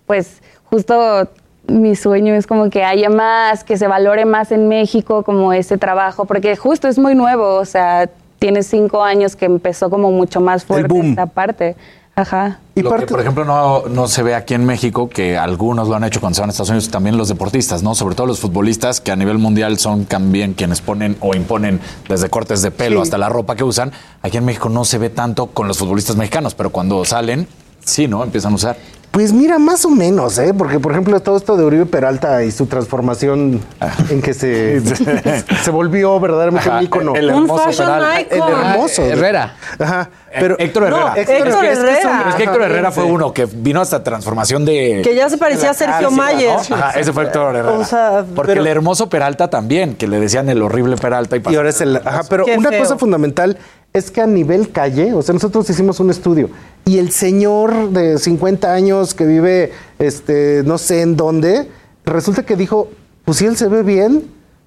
R: pues justo mi sueño es como que haya más, que se valore más en México como ese trabajo, porque justo es muy nuevo, o sea, tiene cinco años que empezó como mucho más fuerte esta parte. Ajá.
K: lo que, por ejemplo, no, no se ve aquí en México, que algunos lo han hecho cuando se van a Estados Unidos, también los deportistas, ¿no? Sobre todo los futbolistas, que a nivel mundial son también quienes ponen o imponen desde cortes de pelo
Q: Sí.
K: hasta la ropa que usan. Aquí en México no se ve tanto con los futbolistas mexicanos, pero cuando salen, sí, ¿no? Empiezan a usar.
Q: Pues mira, más o menos, ¿eh? Porque, por ejemplo, todo esto de Uribe Peralta y su transformación en que se, se volvió verdaderamente
K: Ajá,
Q: un ícono.
K: el Un hermoso fashion Peralta. icon.
Q: El hermoso.
L: Ah, Herrera.
Q: Ajá.
K: Pero, Héctor Herrera.
Q: No, Héctor
K: Es que- es que
Q: Herrera.
K: son- Es que Héctor. Herrera fue uno que vino hasta transformación de.
A: Que ya se parecía a Sergio Mayer.
K: ¿no? Ajá, ese fue Héctor Herrera.
A: O sea,
K: Porque
Q: pero-
K: el hermoso Peralta también, que le decían el horrible Peralta. Y,
Q: Y ahora es el. Ajá, pero
A: Qué
Q: una
A: feo.
Q: cosa fundamental es que a nivel calle, o sea, nosotros hicimos un estudio y el señor de 50 años que vive, este, no sé en dónde, resulta que dijo: Pues si él se ve bien,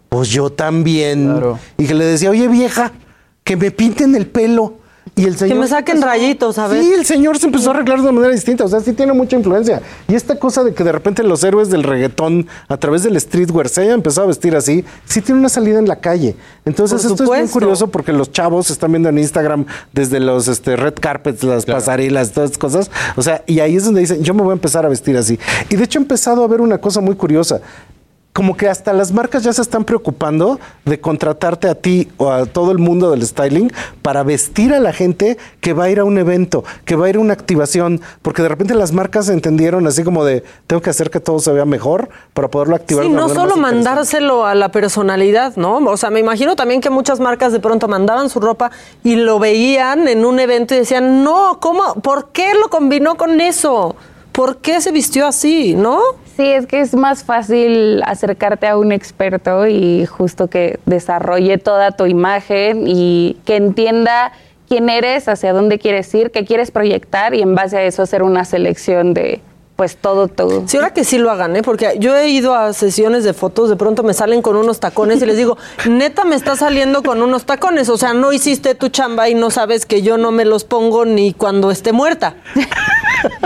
Q: pues yo también. Y que le decía: Oye, vieja, que me pinten el pelo. Y el señor
A: me saquen
Q: empezó-
A: rayitos, ¿sabes?
Q: Sí, el señor se empezó a arreglar de una manera distinta. O sea, sí tiene mucha influencia. Y esta cosa de que de repente los héroes del reggaetón, a través del streetwear, se hayan empezado a vestir así, sí tiene una salida en la calle. Entonces,
A: Por
Q: esto es
A: supuesto.
Q: curioso porque los chavos están viendo en Instagram desde los este, red carpets, las pasarelas, todas estas cosas. O sea, y ahí es donde dicen, yo me voy a empezar a vestir así. Y de hecho, he empezado a ver una cosa muy curiosa como que hasta las marcas ya se están preocupando de contratarte a ti o a todo el mundo del styling para vestir a la gente que va a ir a un evento, que va a ir a una activación, porque de repente las marcas entendieron así como de tengo que hacer que todo se vea mejor para poderlo activar.
A: Sí,
Q: de
A: no solo
Q: más
A: mandárselo a la personalidad, ¿no? O sea, me imagino también que muchas marcas de pronto mandaban su ropa y lo veían en un evento y decían, no, ¿cómo? ¿Por qué lo combinó con eso? ¿Por qué se vistió así, no?
R: Sí, es que es más fácil acercarte a un experto y justo que desarrolle toda tu imagen y que entienda quién eres, hacia dónde quieres ir, qué quieres proyectar y en base a eso hacer una selección de pues todo todo.
A: Sí, ahora que sí lo hagan, ¿eh? Porque yo he ido a sesiones de fotos, de pronto me salen con unos tacones y les digo, neta me está saliendo con unos tacones, o sea, no hiciste tu chamba y no sabes que yo no me los pongo ni cuando esté muerta.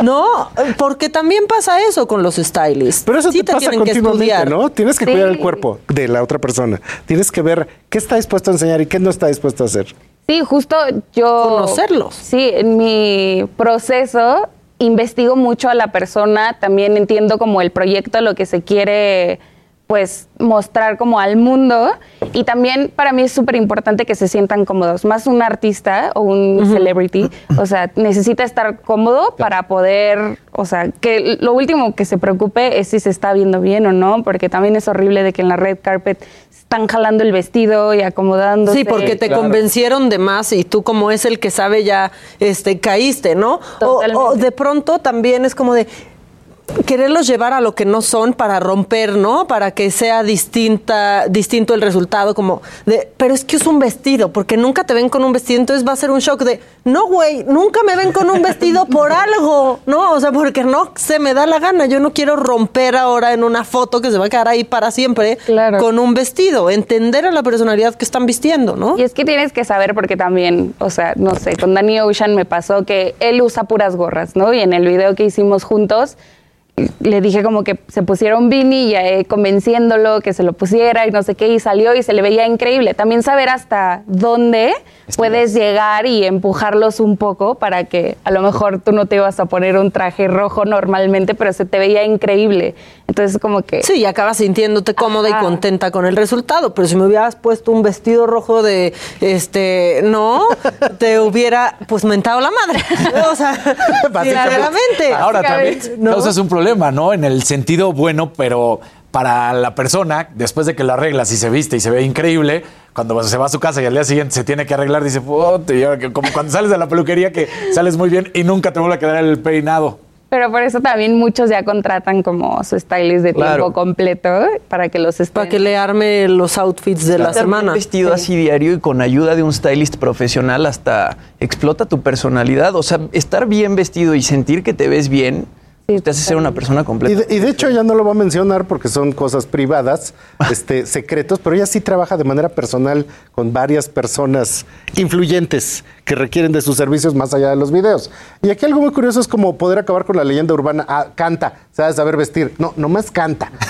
A: No, porque también pasa eso con los stylists.
Q: Pero eso
A: Sí
Q: te, pasa
A: tienen que
Q: continuamente,
A: estudiar.
Q: ¿no? Tienes que
A: Sí.
Q: cuidar el cuerpo de la otra persona. Tienes que ver qué está dispuesto a enseñar y qué no está dispuesto a hacer.
R: Sí, justo yo...
A: Conocerlos.
R: Sí, en mi proceso investigo mucho a la persona, también entiendo como el proyecto, lo que se quiere pues mostrar como al mundo y también para mí es súper importante que se sientan cómodos, más un artista o un celebrity, o sea, necesita estar cómodo para poder, o sea, que lo último que se preocupe es si se está viendo bien o no, porque también es horrible de que en la red carpet están jalando el vestido y acomodándose.
A: Sí, porque te convencieron de más y tú como es el que sabe ya este caíste, ¿no? O, o de pronto también es como de quererlos llevar a lo que no son para romper, ¿no? Para que sea distinta, distinto el resultado, como de, pero es que es un vestido, porque nunca te ven con un vestido, entonces va a ser un shock de, no, güey, nunca me ven con un vestido por algo, ¿no? O sea, porque no se me da la gana, yo no quiero romper ahora en una foto que se va a quedar ahí para siempre con un vestido, entender a la personalidad que están vistiendo, ¿no?
R: Y es que tienes que saber porque también, o sea, no sé, con Danny Ocean me pasó que él usa puras gorras, ¿no? Y en el video que hicimos juntos, le dije como que se pusiera un beanie y eh, convenciéndolo que se lo pusiera y no sé qué, y salió y se le veía increíble. También saber hasta dónde puedes llegar y empujarlos un poco para que a lo mejor tú no te ibas a poner un traje rojo normalmente, pero se te veía increíble. Entonces como que...
A: Sí, y acabas sintiéndote cómoda y contenta con el resultado, pero si me hubieras puesto un vestido rojo de, este, no, te hubiera pues mentado la madre. O sea, sinceramente.
K: Ahora también causas un problema, ¿no? En el sentido bueno, pero para la persona, después de que lo arreglas y se viste y se ve increíble, cuando se va a su casa y al día siguiente se tiene que arreglar, dice, como cuando sales de la peluquería que sales muy bien y nunca te vuelve a quedar el peinado.
R: Pero por eso también muchos ya contratan como su stylist de
J: Claro.
R: tiempo completo para que los estén...
A: Para que le arme los outfits de la semana.
J: vestido así diario y con ayuda de un stylist profesional hasta explota tu personalidad. O sea, estar bien vestido y sentir que te ves bien te hace ser una persona
Q: Y
J: completa.
Q: de, y de hecho ella no lo va a mencionar porque son cosas privadas, este, secretos, pero ella sí trabaja de manera personal con varias personas influyentes que requieren de sus servicios más allá de los videos. Y aquí algo muy curioso es como poder acabar con la leyenda urbana. Ah, canta, sabes saber vestir. No, nomás canta.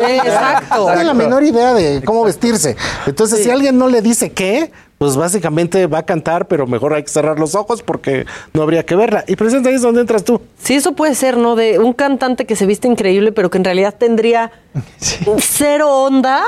A: Exacto.
Q: No tiene la menor idea de cómo vestirse. Entonces, si alguien no le dice qué, pues básicamente va a cantar, pero mejor hay que cerrar los ojos porque no habría que verla. Y precisamente ahí es donde entras tú.
A: Sí, eso puede ser, ¿no? De un cantante que se viste increíble, pero que en realidad tendría cero onda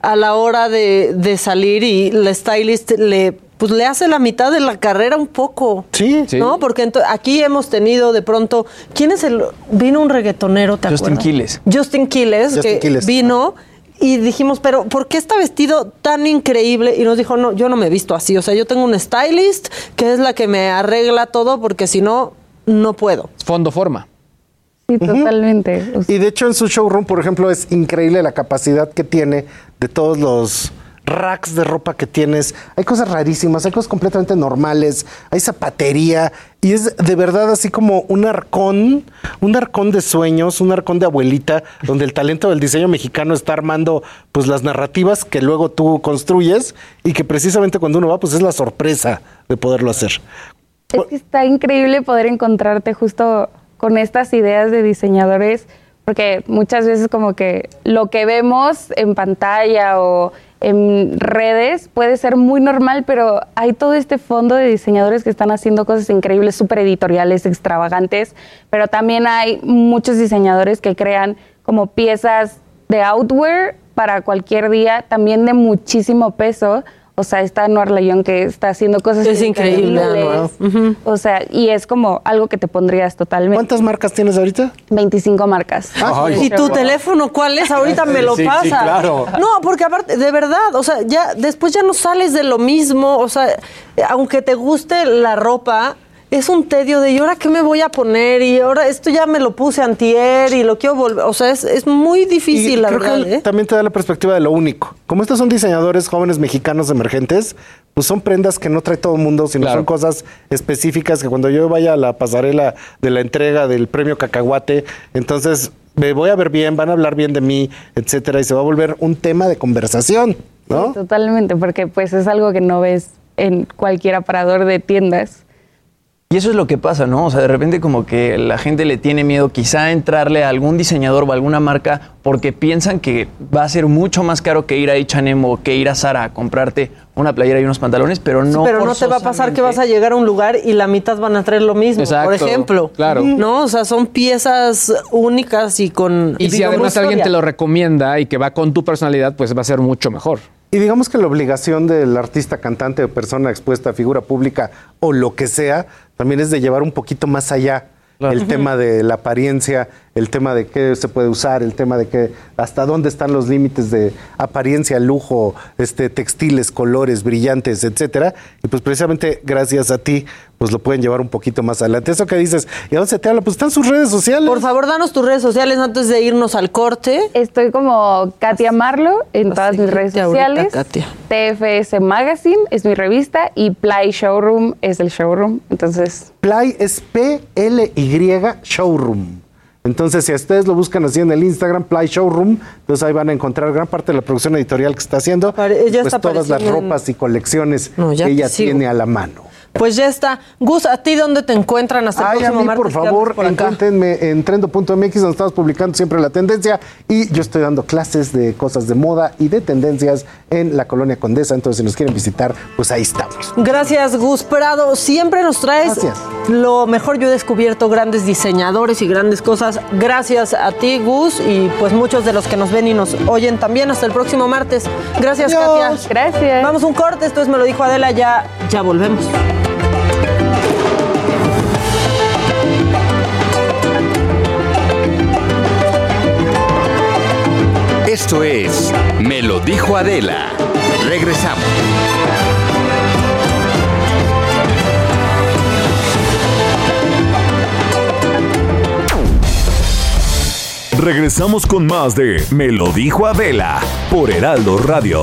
A: a la hora de, de salir y la stylist le pues le hace la mitad de la carrera un poco.
Q: Sí,
A: ¿No? Porque aquí hemos tenido de pronto. ¿Quién es el.? Vino un reggaetonero, ¿te
J: Justin
A: acuerdas?
J: Quiles.
A: Justin Quiles,
Q: Justin
A: que
Q: Quiles.
A: vino y dijimos, pero ¿por qué está vestido tan increíble? Y nos dijo, no, yo no me he visto así. O sea, yo tengo un stylist que es la que me arregla todo porque si no, no puedo.
L: Fondo forma.
R: Sí, totalmente.
Q: Y de hecho en su showroom, por ejemplo, es increíble la capacidad que tiene de todos los racks de ropa que tienes. Hay cosas rarísimas, hay cosas completamente normales, hay zapatería y es de verdad así como un arcón, un arcón de sueños, un arcón de abuelita, donde el talento del diseño mexicano está armando pues las narrativas que luego tú construyes y que precisamente cuando uno va pues es la sorpresa de poderlo hacer.
R: Es que está increíble poder encontrarte justo con estas ideas de diseñadores, porque muchas veces como que lo que vemos en pantalla o en redes puede ser muy normal, pero hay todo este fondo de diseñadores que están haciendo cosas increíbles, súper editoriales, extravagantes, pero también hay muchos diseñadores que crean como piezas de outwear para cualquier día, también de muchísimo peso. O sea, está Anuar Layón que está haciendo cosas
A: Es increíble.
R: O sea, y es como algo que te pondrías totalmente.
Q: ¿Cuántas marcas tienes ahorita?
R: 25 marcas.
A: ¿Y tu teléfono cuál es? Ahorita me lo
K: Sí, sí,
A: pasa.
K: claro.
A: No, porque aparte, de verdad, o sea, ya después ya no sales de lo mismo. O sea, aunque te guste la ropa, es un tedio de ¿y ahora qué me voy a poner? Y ahora esto ya me lo puse antier y lo quiero volver. O sea, es, es muy difícil,
Q: Y
A: la
Q: creo
A: verdad.
Q: que
A: ¿eh?
Q: también te da la perspectiva de lo único. Como estos son diseñadores jóvenes mexicanos emergentes, pues son prendas que no trae todo el mundo, sino
L: Claro.
Q: son cosas específicas que cuando yo vaya a la pasarela de la entrega del premio Cacahuate, entonces me voy a ver bien, van a hablar bien de mí, etcétera, y se va a volver un tema de conversación, ¿no?
R: Sí, totalmente, porque pues es algo que no ves en cualquier aparador de tiendas.
J: Y eso es lo que pasa, ¿no? O sea, de repente como que la gente le tiene miedo quizá entrarle a algún diseñador o a alguna marca porque piensan que va a ser mucho más caro que ir a H&M o que ir a Zara a comprarte una playera y unos pantalones, pero
A: Sí,
J: no
A: pero no te va a pasar que vas a llegar a un lugar y la mitad van a traer lo mismo,
L: Exacto,
A: por ejemplo.
L: claro.
A: No, o sea, son piezas únicas y con.
L: Y si
A: con
L: además alguien te lo recomienda y que va con tu personalidad, pues va a ser mucho mejor.
Q: Y digamos que la obligación del artista, cantante o persona expuesta, figura pública o lo que sea, también es de llevar un poquito más allá el tema de la apariencia, el tema de qué se puede usar, el tema de que hasta dónde están los límites de apariencia, lujo, este, textiles, colores, brillantes, etcétera. Y pues precisamente gracias a ti, pues lo pueden llevar un poquito más adelante. Eso que dices, ¿y a dónde se te habla? Pues están sus redes sociales.
A: Por favor, danos tus redes sociales antes de irnos al corte.
R: Estoy como Katia Marlo en todas mis redes
A: ahorita,
R: sociales.
A: Katia.
R: TFS Magazine es mi revista y Play Showroom es el showroom. Entonces,
Q: Play es P-L-Y Showroom. Entonces, si a ustedes lo buscan así en el Instagram, Play Showroom, entonces ahí van a encontrar gran parte de la producción editorial que está haciendo.
A: ya
Q: pues
A: está
Q: todas las ropas y colecciones
A: No,
Q: que ella tiene a la mano.
A: Pues ya está. Gus, ¿a ti dónde te encuentran hasta el
Q: Ay, a
A: próximo
Q: mí,
A: martes?
Q: por favor,
A: por
Q: encuéntrenme en trendo.mx, donde estamos publicando siempre la tendencia. Y yo estoy dando clases de cosas de moda y de tendencias en la colonia Condesa. Entonces, si nos quieren visitar, pues ahí estamos.
A: Gracias, Gus Prado. Siempre nos traes lo mejor. Yo he descubierto grandes diseñadores y grandes cosas. Gracias a ti, Gus, y pues muchos de los que nos ven y nos oyen también. Hasta el próximo martes. Gracias, Katia.
R: Gracias.
A: Vamos a un corte. Esto es Me lo dijo Adela. Ya, ya volvemos.
M: Esto es Me lo dijo Adela. Regresamos.
N: Regresamos con más de Me lo dijo Adela por Heraldo Radio.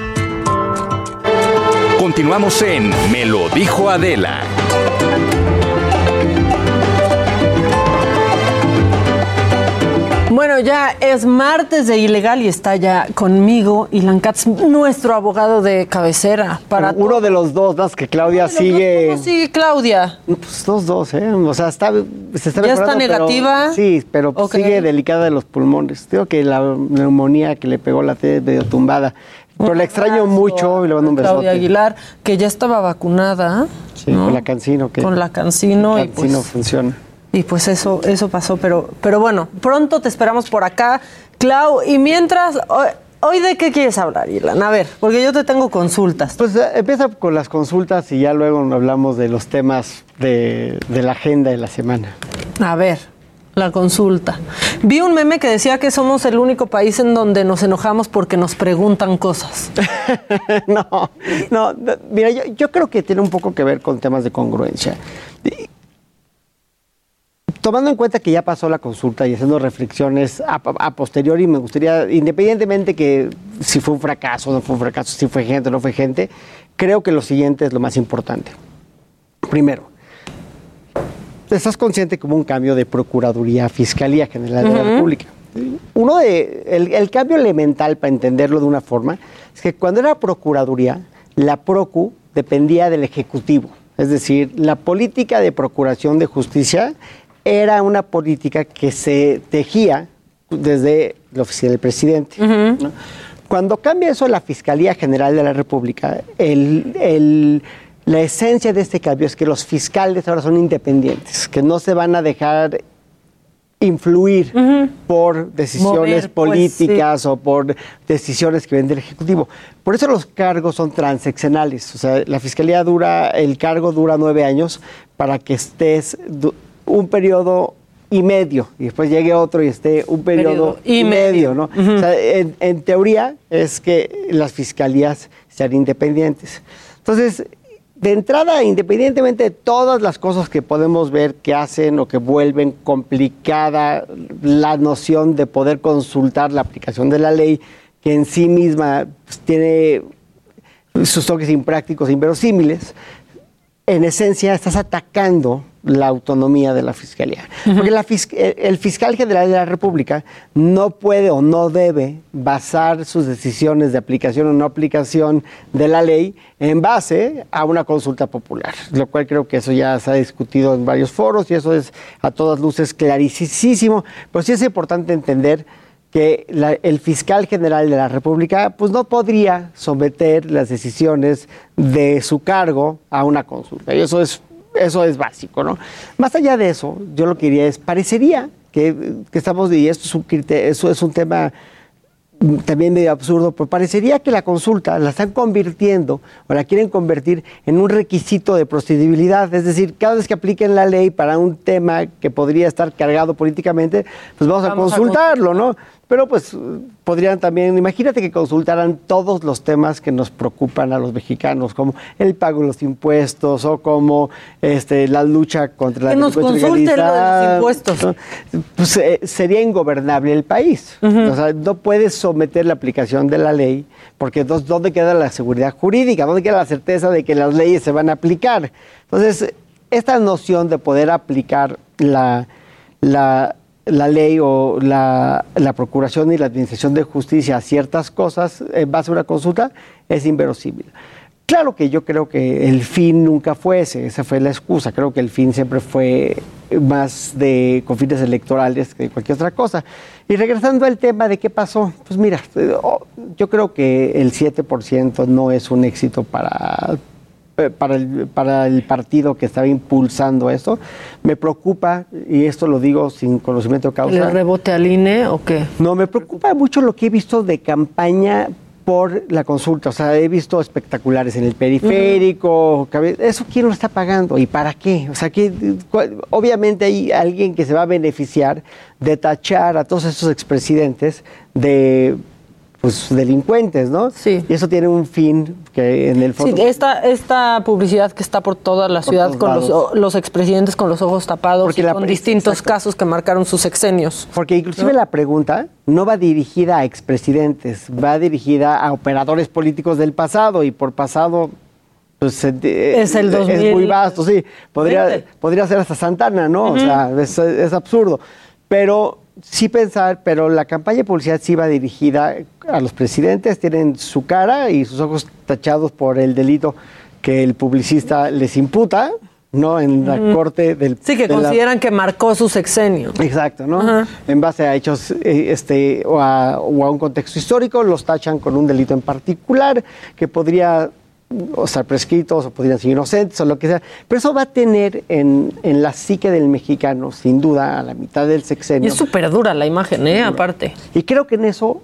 M: Continuamos en Me lo dijo Adela.
A: Bueno, ya es martes de ilegal y está ya conmigo Ilan Katz, nuestro abogado de cabecera. Para
S: uno de los dos, más que Claudia sigue.
A: ¿Cómo sigue Claudia?
S: Pues dos, dos, ¿eh? O sea, está, se está
A: ¿Ya está
S: pero-
A: negativa?
S: sí, pero sigue delicada de los pulmones. Digo que la neumonía que le pegó la T medio tumbada. Pero la extraño mucho y le mando un besote.
A: Claudia Aguilar, que ya estaba vacunada.
S: Sí,
A: ¿no?
S: con la cancino. Que
A: Con la cancino y
S: cancino
A: pues-
S: funciona.
A: Y pues eso, eso pasó, pero, pero bueno, pronto te esperamos por acá, Clau. Y mientras, hoy, hoy de qué quieres hablar, Ilan? A ver, porque yo te tengo consultas.
S: Pues eh, empieza con las consultas y ya luego hablamos de los temas de, de la agenda de la semana.
A: A ver, la consulta. Vi un meme que decía que somos el único país en donde nos enojamos porque nos preguntan cosas.
S: no, no, mira, yo, creo que tiene un poco que ver con temas de congruencia. Tomando en cuenta que ya pasó la consulta y haciendo reflexiones a, a posteriori, me gustaría, independientemente que si fue un fracaso o no fue un fracaso, si fue gente o no fue gente, creo que lo siguiente es lo más importante. Primero, estás consciente que hubo un cambio de Procuraduría, Fiscalía General de la. República. Uno de, el, el cambio elemental para entenderlo de una forma es que cuando era Procuraduría, la Procu dependía del Ejecutivo. Es decir, la política de procuración de justicia era una política que se tejía desde la oficina del presidente. ¿no? Cuando cambia eso la Fiscalía General de la República, el- el- la esencia de este cambio es que los fiscales ahora son independientes, que no se van a dejar influir por decisiones
A: Mover, pues,
S: políticas o por decisiones que vienen del Ejecutivo. Por eso los cargos son transeccionales. O sea, la Fiscalía dura, el cargo dura nueve años para que estés un periodo y medio y después llegue otro y esté un periodo,
A: Periodo y
S: y,
A: medio.
S: medio, ¿no? O sea, en, en teoría es que las fiscalías sean independientes. Entonces, de entrada, independientemente de todas las cosas que podemos ver que hacen o que vuelven complicada la noción de poder consultar la aplicación de la ley, que en sí misma pues, tiene sus toques imprácticos, inverosímiles, en esencia estás atacando la autonomía de la fiscalía. Porque la fis- el el fiscal general de la República no puede o no debe basar sus decisiones de aplicación o no aplicación de la ley en base a una consulta popular, lo cual creo que eso ya se ha discutido en varios foros y eso es a todas luces clarísimo. Pero sí es importante entender que la- el fiscal general de la República pues no podría someter las decisiones de su cargo a una consulta. Y eso es, eso es básico, ¿no? Más allá de eso, yo lo que diría es, parecería que, que estamos, y esto es un, eso es un tema también medio absurdo, pero parecería que la consulta la están convirtiendo o la quieren convertir en un requisito de procedibilidad. Es decir, cada vez que apliquen la ley para un tema que podría estar cargado políticamente, pues vamos,
A: Vamos
S: a
A: a
S: consultarlo, ¿no? Pero pues podrían también, imagínate que consultaran todos los temas que nos preocupan a los mexicanos, como el pago de los impuestos o como este, la lucha contra la
A: Que nos
S: delincuencia
A: consulte lo de los impuestos.
S: Pues eh, sería ingobernable el país. O sea, no puedes someter la aplicación de la ley, porque entonces, ¿dónde queda la seguridad jurídica? ¿Dónde queda la certeza de que las leyes se van a aplicar? Entonces, esta noción de poder aplicar la, la, la ley o la, la procuración y la administración de justicia a ciertas cosas en base a una consulta es inverosímil. Claro que yo creo que el fin nunca fue ese, esa fue la excusa. Creo que el fin siempre fue más de con fines electorales que cualquier otra cosa. Y regresando al tema de qué pasó, pues mira, eh, oh, yo creo que el 7% no es un éxito para, para, el, para el partido que estaba impulsando esto. Me preocupa, y esto lo digo sin conocimiento de
A: ¿Le
S: causa,
A: rebote al INE o qué?
S: no, me preocupa mucho lo que he visto de campaña por la consulta. O sea, he visto espectaculares en el periférico. ¿Eso quién lo está pagando? ¿Y para qué? O sea, que obviamente hay alguien que se va a beneficiar de tachar a todos esos expresidentes de pues delincuentes, ¿no? Sí. Y eso tiene un fin que en el
A: Sí,
S: fondo...
A: esta, esta publicidad que está por toda la
S: Por
A: ciudad con los,
S: lados.
A: los expresidentes con los ojos tapados
S: Porque
A: y
S: la
A: con distintos casos que marcaron sus sexenios.
S: Porque inclusive la pregunta no va dirigida a expresidentes, va dirigida a operadores políticos del pasado y por pasado pues,
A: Es el
S: es
A: 2000.
S: muy vasto, sí. Podría, podría ser hasta Santana, ¿no? O sea, es, es absurdo. Pero sí pensar, pero la campaña de publicidad sí va dirigida a los presidentes, tienen su cara y sus ojos tachados por el delito que el publicista les imputa, ¿no? En la corte del...
A: Sí, que
S: de la-
A: consideran que marcó su sexenio.
S: Exacto, ¿no? En base a hechos eh, este, o, a, o a un contexto histórico, los tachan con un delito en particular que podría o estar prescritos o podrían ser inocentes o lo que sea. Pero eso va a tener en, en la psique del mexicano, sin duda, a la mitad del
A: Y
S: sexenio.
A: es súper dura la imagen, ¿eh? Aparte.
S: Y creo que en eso,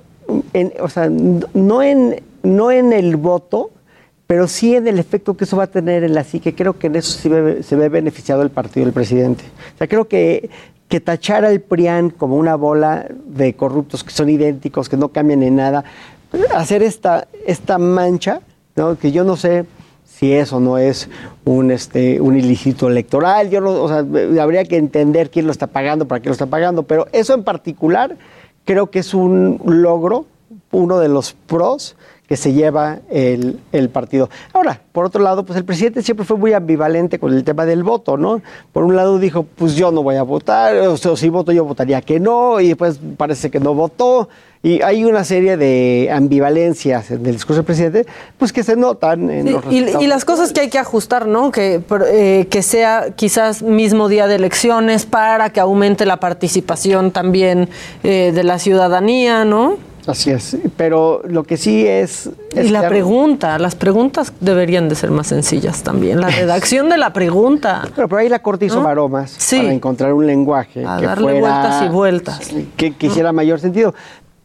S: en- o sea, no en, no en el voto, pero sí en el efecto que eso va a tener en la psique. Creo que en eso sí ve- se ve beneficiado el partido del presidente. O sea, creo que, que tachar al PRIAN como una bola de corruptos que son idénticos, que no cambian en nada, hacer esta, esta mancha, que yo no sé si eso no es un, este, un ilícito electoral, yo no, o sea, habría que entender quién lo está pagando, para qué lo está pagando, pero eso en particular creo que es un logro, uno de los pros que se lleva el, el partido. Ahora, por otro lado, pues el presidente siempre fue muy ambivalente con el tema del voto, ¿no? Por un lado dijo, pues yo no voy a votar, o sea, si voto yo votaría que no, y después parece que no votó, y hay una serie de ambivalencias en el discurso del presidente, pues que se notan en
A: Sí,
S: los
A: y,
S: resultados.
A: y las cosas que hay que ajustar, ¿no? Que, pero, eh, que sea quizás mismo día de elecciones para que aumente la participación también eh, de la ciudadanía, ¿no?
S: Así es, pero lo que sí es...
A: Y
S: es
A: la
S: claro-
A: pregunta, las preguntas deberían de ser más sencillas también. La redacción de la pregunta.
S: Pero por ahí la Corte hizo
A: ¿No? Sí.
S: para encontrar un lenguaje
A: A
S: que
A: darle
S: fuera-
A: vueltas y vueltas.
S: que, que hiciera mayor sentido.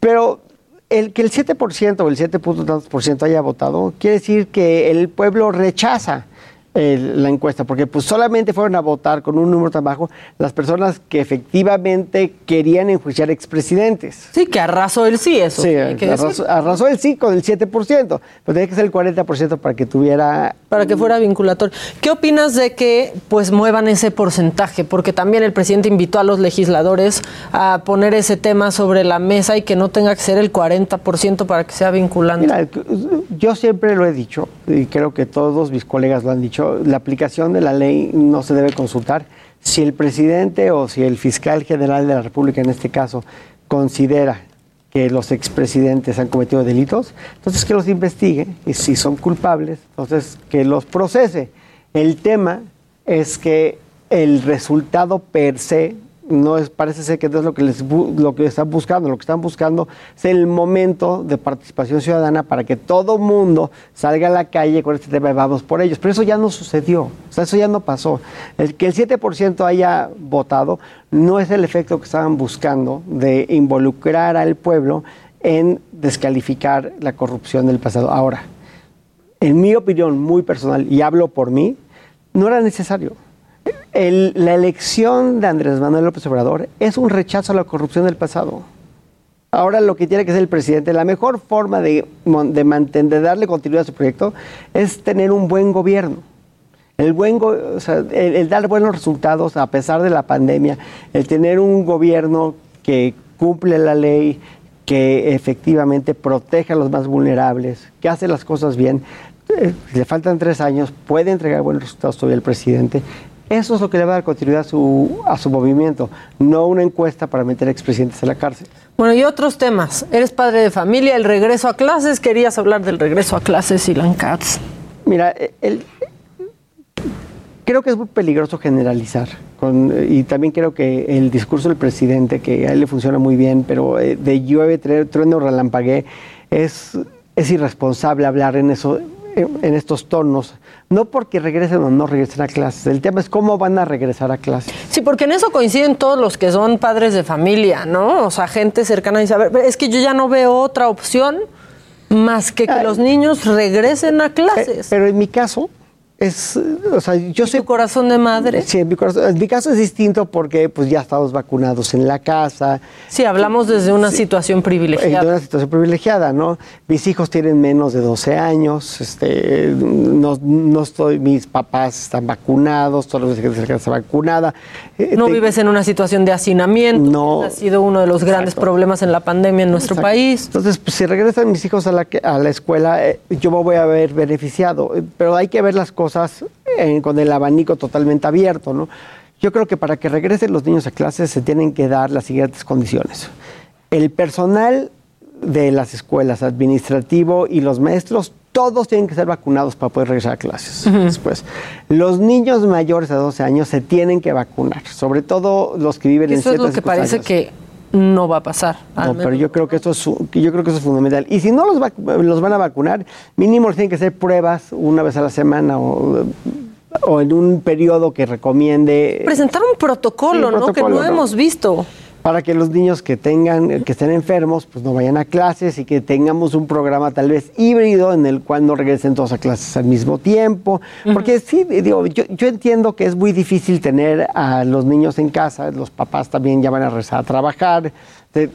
S: Pero el que el 7% o el 7 punto tantos por ciento haya votado, quiere decir que el pueblo rechaza el- la encuesta, porque pues solamente fueron a votar con un número tan bajo las personas que efectivamente querían enjuiciar expresidentes.
A: Sí, que arrasó el sí, eso.
S: Sí, arrasó el sí con el 7%, pero tenía que ser el 40% para que tuviera
A: para que fuera vinculatorio. ¿Qué opinas de que pues muevan ese porcentaje? Porque también el presidente invitó a los legisladores a poner ese tema sobre la mesa y que no tenga que ser el 40% para que sea vinculante.
S: Mira, yo siempre lo he dicho, y creo que todos mis colegas lo han dicho, la aplicación de la ley no se debe consultar. Si el presidente o si el fiscal general de la República, en este caso, considera que los expresidentes han cometido delitos, entonces que los investigue y si son culpables, entonces que los procese. El tema es que el resultado per se no es, parece ser que es lo que, les, lo que están buscando. Lo que están buscando es el momento de participación ciudadana para que todo mundo salga a la calle con este tema de vamos por ellos. Pero eso ya no sucedió, o sea, eso ya no pasó. El que el 7% haya votado no es el efecto que estaban buscando de involucrar al pueblo en descalificar la corrupción del pasado. Ahora, en mi opinión muy personal, y hablo por mí, no era necesario. La elección de Andrés Manuel López Obrador es un rechazo a la corrupción del pasado. Ahora lo que tiene que hacer el presidente, la mejor forma de, darle continuidad a su proyecto es tener un buen gobierno. El, dar buenos resultados a pesar de la pandemia, el tener un gobierno que cumple la ley, que efectivamente protege a los más vulnerables, que hace las cosas bien. Eh, le faltan tres años, puede entregar buenos resultados todavía el presidente. Eso es lo que le va a dar continuidad a su, a su movimiento, no una encuesta para meter expresidentes a la cárcel.
A: Bueno, y otros temas. Eres padre de familia, el regreso a clases. Querías hablar del regreso a clases y Katz.
S: Mira, el- creo que es muy peligroso generalizar. con- y también creo que el discurso del presidente, que a él le funciona muy bien, pero eh, de llueve, trueno, relampagué, es, es irresponsable hablar en, eso, en, estos tonos. No porque regresen o no regresen a clases. El tema es cómo van a regresar a clases.
A: Sí, porque en eso coinciden todos los que son padres de familia, ¿no? O sea, gente cercana y saber. Es que yo ya no veo otra opción más que que los niños regresen a clases.
S: Pero en mi caso, es, o sea, yo soy...
A: corazón de madre?
S: Sí, en mi, corazón- en mi caso es distinto porque pues ya estamos vacunados en la casa.
A: Sí, hablamos desde una situación privilegiada.
S: una situación privilegiada, ¿no? Mis hijos tienen menos de 12 años, este, no, no estoy, mis papás están vacunados, toda la gente cercana está vacunada. Eh,
A: No
S: te-
A: vives en una situación de hacinamiento.
S: No.
A: Ha sido uno de los grandes problemas en la pandemia en nuestro
S: Exacto.
A: país.
S: Entonces, pues, si regresan mis hijos a la, a la escuela, eh, yo me voy a ver beneficiado. Eh, Pero hay que ver las cosas eh, con el abanico totalmente abierto, ¿no? Yo creo que para que regresen los niños a clases se tienen que dar las siguientes condiciones. El personal de las escuelas, administrativo y los maestros, todos tienen que ser vacunados para poder regresar a clases. Después, los niños mayores de 12 años se tienen que vacunar, sobre todo los que viven en
A: Eso es lo que parece que no va a pasar.
S: No, pero yo creo que esto es yo creo que eso es fundamental. Y si no los, vac- los van a vacunar, mínimo les tienen que hacer pruebas una vez a la semana o, o en un periodo que recomiende
A: Presentar un protocolo,
S: Sí, un
A: ¿no? que ¿no? hemos visto.
S: Para que los niños que tengan que estén enfermos pues no vayan a clases y que tengamos un programa tal vez híbrido en el cual no regresen todos a clases al mismo tiempo porque sí digo yo, yo entiendo que es muy difícil tener a los niños en casa los papás también ya van a regresar a trabajar la,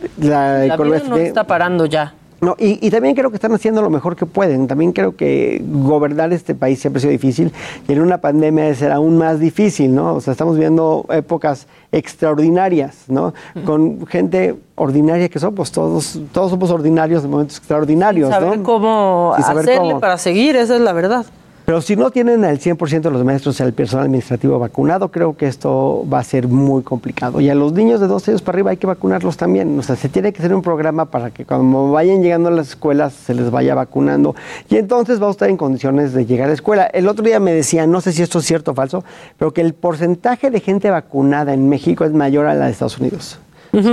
A: La
S: economía
A: vida no está parando ya.
S: No, y, y también creo que están haciendo lo mejor que pueden. También creo que gobernar este país siempre ha sido difícil y en una pandemia debe ser aún más difícil, ¿no? O sea, estamos viendo épocas extraordinarias, ¿no? Con gente ordinaria que somos, todos, todos somos ordinarios en momentos extraordinarios,
A: Saber
S: ¿no?
A: cómo
S: Sin saber
A: hacerle
S: cómo.
A: para seguir, esa es la verdad.
S: Pero si no tienen al 100% de los maestros y al personal administrativo vacunado, creo que esto va a ser muy complicado. Y a los niños de 12 años para arriba hay que vacunarlos también. O sea, se tiene que hacer un programa para que cuando vayan llegando a las escuelas se les vaya vacunando. Y entonces vamos a estar en condiciones de llegar a la escuela. El otro día me decían, no sé si esto es cierto o falso, pero que el porcentaje de gente vacunada en México es mayor a la de Estados Unidos.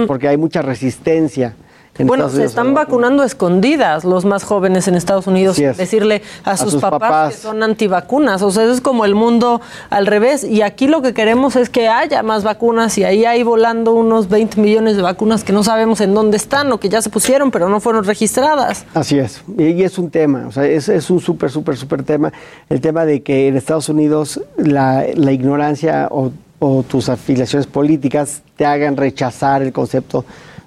S: Porque hay mucha resistencia. En
A: Bueno,
S: Estados
A: se están
S: vacuna.
A: vacunando a escondidas los más jóvenes en Estados Unidos.
S: Es.
A: Decirle a
S: A
A: sus,
S: sus
A: papás,
S: papás.
A: que son antivacunas. O sea, eso es como el mundo al revés. Y aquí lo que queremos es que haya más vacunas. Y ahí hay volando unos 20 millones de vacunas que no sabemos en dónde están o que ya se pusieron, pero no fueron registradas.
S: Así es, y y es un tema, o sea, es, es un súper, súper, súper tema, el tema de que en Estados Unidos la, la ignorancia o, o tus afiliaciones políticas te hagan rechazar el concepto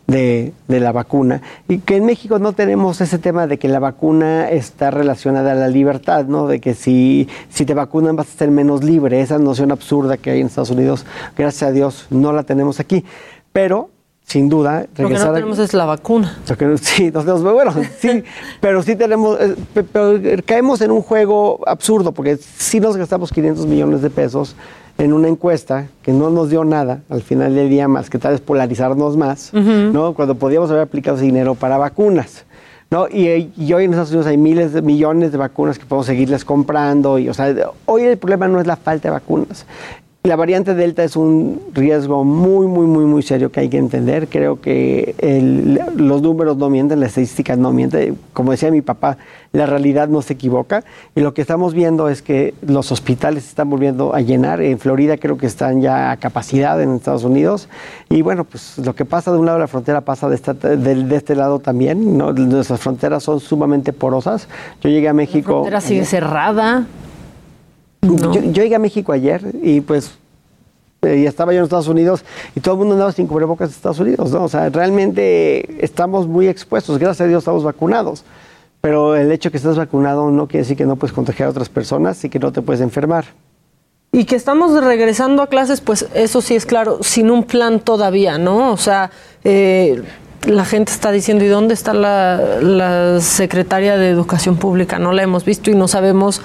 S: de, de la vacuna, y que en México no tenemos ese tema de que la vacuna está relacionada a la libertad, ¿no? De que si, si te vacunan vas a ser menos libre, esa noción absurda que hay en Estados Unidos, gracias a Dios no la tenemos aquí, pero... Sin duda,
A: Lo que no
S: a-
A: tenemos es la vacuna.
S: que sí, nos tenemos- bueno, sí, pero sí tenemos, eh, pe- pero caemos en un juego absurdo, porque sí nos gastamos 500 millones de pesos en una encuesta que no nos dio nada al final del día más que tal vez polarizarnos más, ¿no? Cuando podíamos haber aplicado ese dinero para vacunas. ¿No? Y, eh, y hoy en Estados Unidos hay miles de millones de vacunas que podemos seguirles comprando. Y, o sea, hoy el problema no es la falta de vacunas. La variante Delta es un riesgo muy, muy, muy, muy serio que hay que entender. Creo que el- los números no mienten, las estadísticas no mienten. Como decía mi papá, la realidad no se equivoca. Y lo que estamos viendo es que los hospitales se están volviendo a llenar. En Florida creo que están ya a capacidad en Estados Unidos. Y bueno, pues lo que pasa de un lado de la frontera pasa de, esta- de- de este lado también. ¿no? Nuestras fronteras son sumamente porosas. Yo llegué a México.
A: La frontera sigue cerrada.
S: Yo, yo llegué a México ayer y pues eh, y estaba yo en Estados Unidos y todo el mundo andaba sin cubrebocas en Estados Unidos, ¿no? O sea, realmente estamos muy expuestos, gracias a Dios estamos vacunados, pero el hecho de que estés vacunado no quiere decir que no puedes contagiar a otras personas y que no te puedes enfermar.
A: Y que estamos regresando a clases, pues eso sí es claro, sin un plan todavía, ¿no? O sea, eh, la gente está diciendo, ¿y dónde está la, la secretaria de Educación Pública? No la hemos visto y no sabemos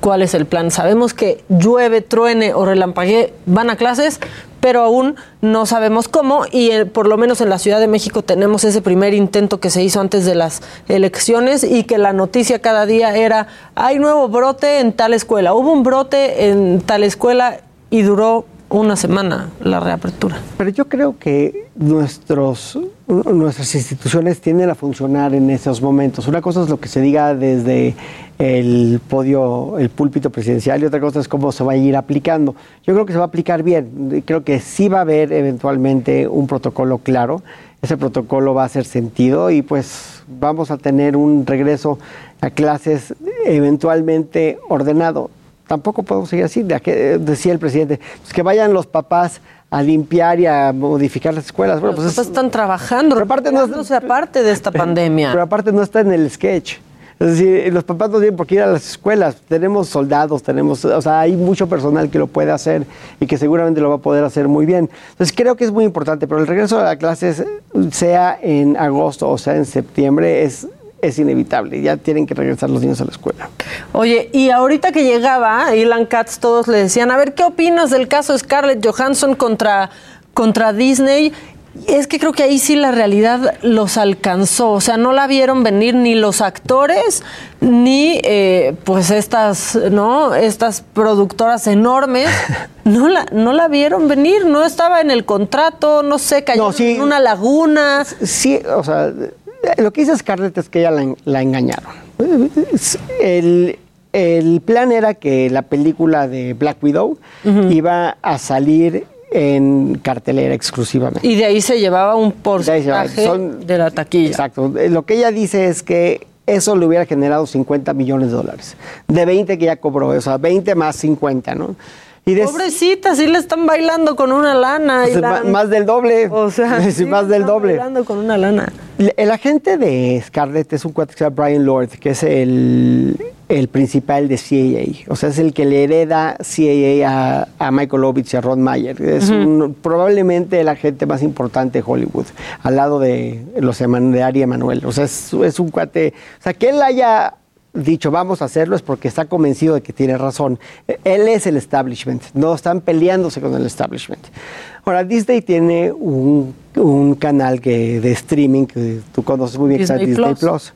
A: cuál es el plan. Sabemos que llueve, truene o relampaguee, van a clases, pero aún no sabemos cómo y eh, por lo menos en la Ciudad de México tenemos ese primer intento que se hizo antes de las elecciones y que la noticia cada día era, hay nuevo brote en tal escuela, hubo un brote en tal escuela y duró una semana la reapertura.
S: Pero yo creo que nuestros, nuestras instituciones tienden a funcionar en esos momentos. Una cosa es lo que se diga desde el podio, el púlpito presidencial y otra cosa es cómo se va a ir aplicando. Yo creo que se va a aplicar bien. Creo que sí va a haber eventualmente un protocolo claro. Ese protocolo va a hacer sentido y pues vamos a tener un regreso a clases eventualmente ordenado tampoco podemos seguir así. De que- decía el presidente, pues que vayan los papás a limpiar y a modificar las escuelas. Bueno,
A: Los
S: pues
A: papás están trabajando, pero aparte no aparte de esta pandemia.
S: Pero aparte no está en el sketch. Es decir, los papás no tienen por qué ir a las escuelas. Tenemos soldados, tenemos, o sea, hay mucho personal que lo puede hacer y que seguramente lo va a poder hacer muy bien. Entonces creo que es muy importante, pero el regreso a las clases, sea en agosto o sea en septiembre, es, es inevitable. Ya tienen que regresar los niños a la escuela.
A: Oye, y ahorita que llegaba Ilan Katz, todos le decían, a ver, ¿qué opinas del caso Scarlett Johansson contra, contra Disney? Es que creo que ahí sí la realidad los alcanzó, o sea, no la vieron venir ni los actores, ni eh, pues estas, ¿no? Estas productoras enormes, no la, no la vieron venir, no estaba en el contrato, no sé, cayó en una laguna.
S: Sí, o sea, lo que dice Scarlett es que ella la, en- la engañaron. El, el plan era que la película de Black Widow iba a salir en cartelera exclusivamente.
A: Y de ahí se llevaba un porcentaje
S: Son-
A: de la taquilla.
S: Exacto. Lo que ella dice es que eso le hubiera generado 50 millones de dólares. De 20 que ya cobró, o sea, 20 más 50, ¿no? Y de-
A: Pobrecita, sí le están bailando con una lana.
S: Pues, más del doble.
A: O sea,
S: Sí,
A: sí
S: más del doble.
A: bailando con una lana.
S: El, el agente de Scarlett es un cuate que se llama Brian Lord, que es el, el principal de CAA. O sea, es el que le hereda CAA a, a Michael Ovitz y a Ron Mayer. Es un- probablemente el agente más importante de Hollywood, al lado de los de Ari Emanuel. O sea, es, es un cuate. O sea, que él haya dicho vamos a hacerlo es porque está convencido de que tiene razón. Él es el establishment, no están peleándose con el establishment. Ahora, Disney tiene un, un canal que, de streaming que tú conoces muy bien, que se llama
A: Disney
S: Disney
A: Plus.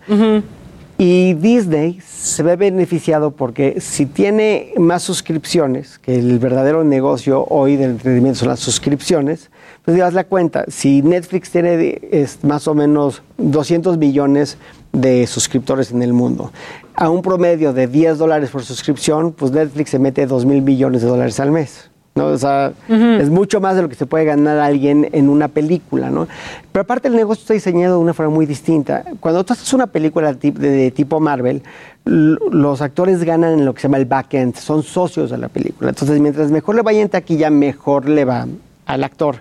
S: Y Disney se ve beneficiado porque si tiene más suscripciones, que el verdadero negocio hoy del entretenimiento son las suscripciones, pues das la cuenta, si Netflix tiene es más o menos 200 millones de suscriptores en el mundo, a un promedio de 10 dólares por suscripción, pues Netflix se mete 2 mil millones de dólares al mes. ¿no? O sea, es mucho más de lo que se puede ganar alguien en una película, ¿no? Pero aparte el negocio está diseñado de una forma muy distinta. Cuando tú haces una película de, de tipo Marvel, los actores ganan en lo que se llama el back-end, son socios de la película. Entonces, mientras mejor le vaya en taquilla, mejor le va al actor.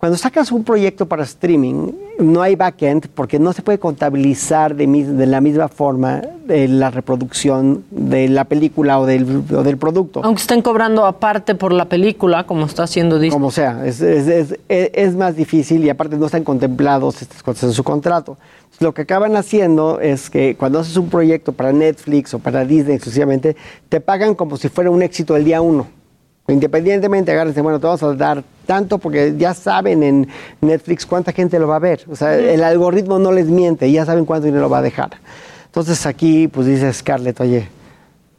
S: Cuando sacas un proyecto para streaming, no hay back-end porque no se puede contabilizar de, la misma forma de la reproducción de la película o del, o del producto.
A: Aunque estén cobrando aparte por la película, como está haciendo Disney.
S: Como sea, es- es- es más difícil y aparte no están contemplados estas cosas en su contrato. Lo que acaban haciendo es que cuando haces un proyecto para Netflix o para Disney exclusivamente, te pagan como si fuera un éxito el día uno. Independientemente, agárrense, bueno, te vamos a dar tanto porque ya saben en Netflix cuánta gente lo va a ver. O sea, el algoritmo no les miente, ya saben cuánto dinero va a dejar. Entonces aquí, pues dice Scarlett, oye,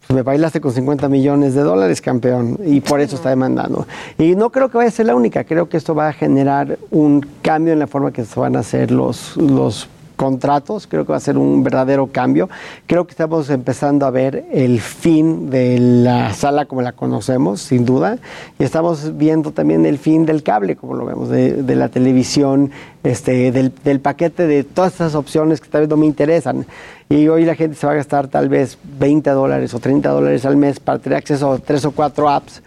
S: Me bailaste con 50 millones de dólares, campeón, y por eso está demandando. Y no creo que vaya a ser la única, creo que esto va a generar un cambio en la forma que se van a hacer los, los contratos, creo que va a ser un verdadero cambio. Creo que estamos empezando a ver el fin de la sala como la conocemos, sin duda, y estamos viendo también el fin del cable, como lo vemos, de, de la televisión, este, del, del paquete de todas esas opciones que tal vez no me interesan. Y hoy la gente se va a gastar tal vez 20 dólares o 30 dólares al mes para tener acceso a tres o cuatro apps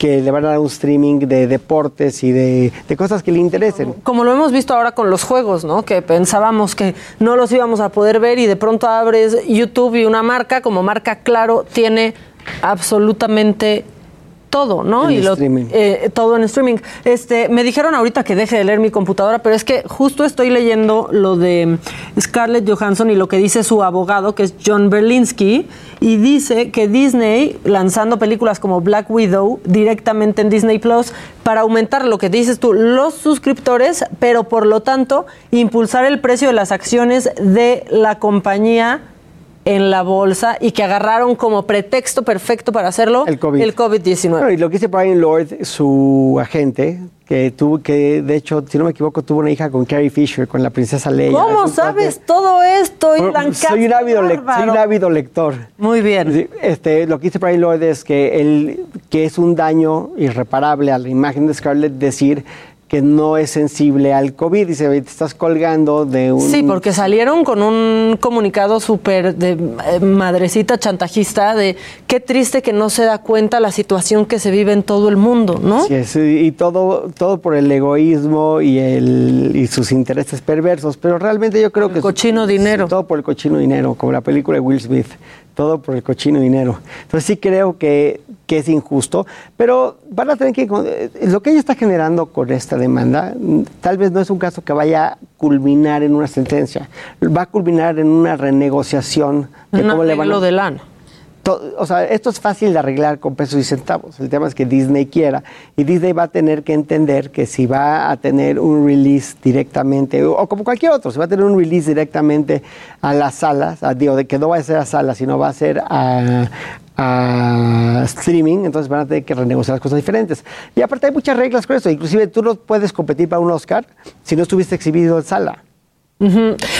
S: que le van a dar un streaming de deportes y de, de cosas que le interesen.
A: Como lo hemos visto ahora con los juegos, ¿no? Que pensábamos que no los íbamos a poder ver y de pronto abres YouTube y una marca como marca Claro tiene absolutamente todo, ¿no?
S: En
A: y lo-
S: streaming.
A: eh, todo en streaming. Este, me dijeron ahorita que deje de leer mi computadora, pero es que justo estoy leyendo lo de Scarlett Johansson y lo que dice su abogado, que es John Berlinski, y dice que Disney lanzando películas como Black Widow directamente en Disney Plus para aumentar lo que dices tú, los suscriptores, pero por lo tanto impulsar el precio de las acciones de la compañía en la bolsa y que agarraron como pretexto perfecto para hacerlo
S: El COVID.
A: el COVID-19.
S: Bueno, y lo que dice Brian Lord, su agente, que tuvo, que de hecho, si no me equivoco, tuvo una hija con Carrie Fisher, con la princesa Leia.
A: ¿Cómo sabes todo esto, Ilan
S: soy, un ávido soy un ávido lector.
A: Muy bien.
S: Este, lo que dice Brian Lloyd es que, él, que es un daño irreparable a la imagen de Scarlett decir que no es sensible al COVID. Dice, "Oye, te estás colgando de un...
A: Sí, porque salieron con un comunicado súper de eh, madrecita chantajista de qué triste que no se da cuenta la situación que se vive en todo el mundo, ¿no?
S: Así es, y todo, todo por el egoísmo y, el, y sus intereses perversos. Pero realmente yo creo que...
A: cochino dinero.
S: Todo por el cochino dinero, como la película de Will Smith. Todo por el cochino dinero. Entonces sí creo que, que es injusto, pero van a tener que... eh, Lo que ella está generando con esta demanda, mm, tal vez no es un caso que vaya a culminar en una sentencia. Va a culminar en una renegociación de
A: Un
S: cómo le van a...
A: de lana.
S: O sea, esto es fácil de arreglar con pesos y centavos. El tema es que Disney quiera. Y Disney va a tener que entender que si va a tener un release directamente, o, como cualquier otro, si va a tener un release directamente a las salas, a, digo, de que no va a ser a salas, sino va a ser a, a streaming, entonces van a tener que renegociar las cosas diferentes. Y aparte hay muchas reglas con eso. Inclusive tú no puedes competir para un Oscar si no estuviste exhibido en sala.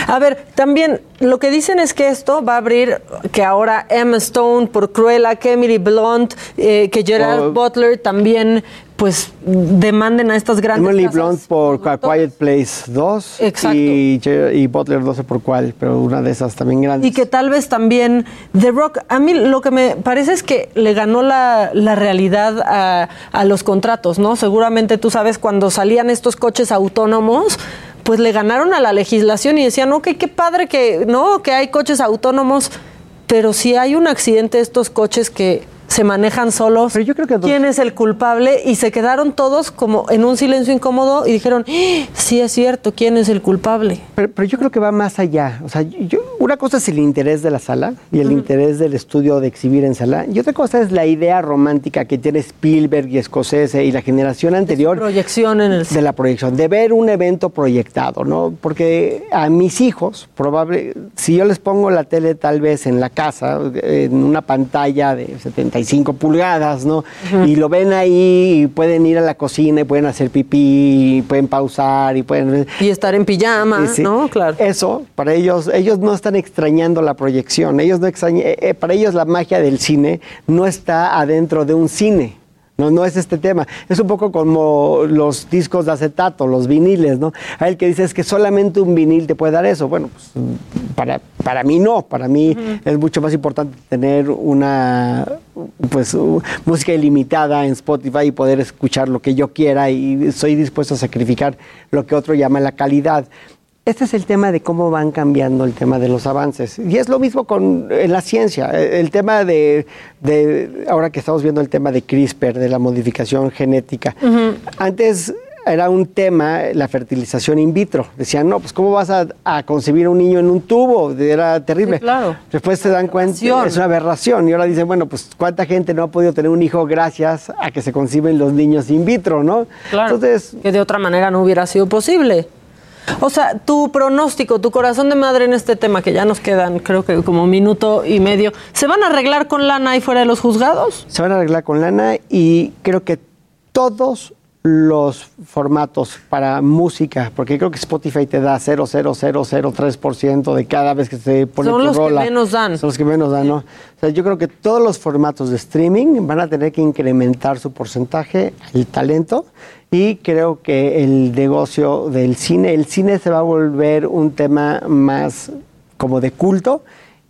A: A ver, también lo que dicen es que esto va a abrir que ahora Emma Stone por Cruella, que Emily Blunt, eh, que Gerard
S: Oh.
A: Butler también pues demanden a estas grandes
S: Emily
A: casas.
S: Blunt por A Quiet Place 2
A: Exacto.
S: y Butler no sé por cuál, pero una de esas también grandes.
A: Y que tal vez también The Rock, a mí lo que me parece es que le ganó la, la realidad a, a los contratos, ¿no? Seguramente tú sabes cuando salían estos coches autónomos, pues le ganaron a la legislación y decían, ok, qué padre que, ¿no? Que hay coches autónomos, pero si hay un accidente de estos coches que se manejan solos, ¿quién es el culpable? Y se quedaron todos como en un silencio incómodo y dijeron, "Ah, sí es cierto, ¿quién es el culpable?
S: Pero, pero yo creo que va más allá. O sea, yo- una cosa es el interés de la sala y el interés del estudio de exhibir en sala. Y otra cosa es la idea romántica que tiene Spielberg y Scorsese y la generación anterior.
A: proyección en el
S: De la proyección, de ver un evento proyectado, ¿no? Porque a mis hijos, probable, si yo les pongo la tele tal vez en la casa, en una pantalla de 75 pulgadas, ¿no? Y lo ven ahí y pueden ir a la cocina y pueden hacer pipí, y pueden pausar y pueden...
A: Y estar en pijama,
S: Sí.
A: ¿no? Claro.
S: Eso, para ellos, ellos no están extrañando la proyección. Ellos no extraña- eh, eh, para ellos la magia del cine no está adentro de un cine. No, no es este tema. Es un poco como los discos de acetato, los viniles, ¿no? Hay el que dice es que solamente un vinil te puede dar eso. Bueno, pues para, para mí no. Para mí es mucho más importante tener una pues música ilimitada en Spotify y poder escuchar lo que yo quiera y soy dispuesto a sacrificar lo que otro llama la calidad. Este es el tema de cómo van cambiando el tema de los avances. Y es lo mismo con en la ciencia. Eh, El tema de, de- ahora que estamos viendo el tema de CRISPR, de la modificación genética. Antes era un tema la fertilización in vitro. Decían, no, pues ¿cómo vas a, a concebir un niño en un tubo? Era terrible.
A: claro.
S: Después se dan cuenta, es una aberración. Y ahora dicen, bueno, pues ¿cuánta gente no ha podido tener un hijo gracias a que se conciben los niños in vitro, no?
A: Claro.
S: Entonces,
A: que de otra manera no hubiera sido posible. O sea, tu pronóstico, tu corazón de madre en este tema, que ya nos quedan, creo que como minuto y medio, ¿se van a arreglar con lana ahí fuera de los juzgados?
S: Se van a arreglar con lana y creo que todos los formatos para música, porque creo que Spotify te da 0,0003% de cada vez que se pone
A: Son
S: tu
A: los
S: rola.
A: que menos dan.
S: Son los que menos dan, ¿no? O sea, yo creo que todos los formatos de streaming van a tener que incrementar su porcentaje, el talento, y creo que el negocio del cine, el cine se va a volver un tema más como de culto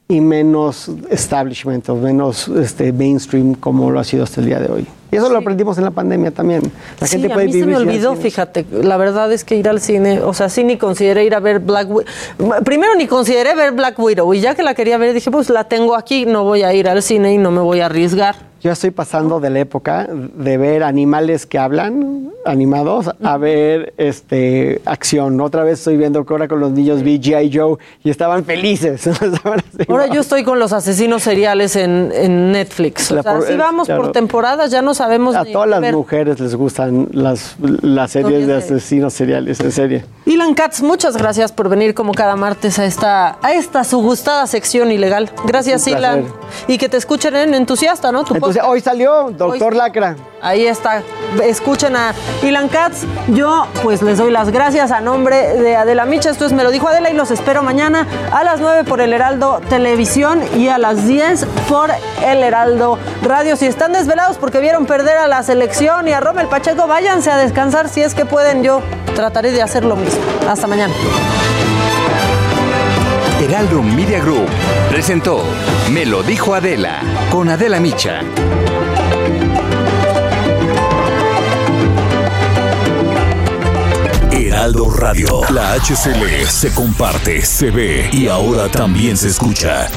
S: y menos establishment o menos este, mainstream como lo ha sido hasta el día de hoy. Y eso lo aprendimos en la pandemia también. La
A: sí,
S: gente
A: a
S: puede
A: mí se me
S: vivir
A: olvidó, fíjate. La verdad es que ir al cine, o sea, sí ni consideré ir a ver Black Widow. Primero ni consideré ver Black Widow y ya que la quería ver dije, pues la tengo aquí, no voy a ir al cine y no me voy a arriesgar.
S: Yo estoy pasando de la época de ver animales que hablan, animados, a ver este acción. Otra vez estoy viendo que ahora con los niños vi G.I. Joe y estaban felices.
A: Ahora yo estoy con los asesinos seriales en, en Netflix. O sea,
S: por-
A: si vamos
S: claro.
A: por temporadas, ya no sabemos
S: A
A: ni
S: todas las
A: ver.
S: mujeres les gustan las, las series de asesinos seriales, en serie.
A: Ilan Katz, muchas gracias por venir como cada martes a esta, a esta su gustada sección ilegal. Gracias. Ilan. Y que te escuchen en Entusiasta, ¿no? Tu
S: Entonces, hoy salió Doctor Lacra.
A: Ahí está. Escuchen a Ilan Katz. Yo, pues, les doy las gracias a nombre de Adela Micha. Esto es Me lo dijo Adela y los espero mañana a las 9 por el Heraldo Televisión y a las 10 por el Heraldo Radio. Si están desvelados porque vieron perder a la selección y a Rommel Pacheco, váyanse a descansar si es que pueden. Yo trataré de hacer lo mismo. Hasta mañana.
M: Heraldo Media Group presentó Me lo dijo Adela con Adela Micha.
N: Heraldo Radio. La HCL se comparte, se ve y ahora también se escucha.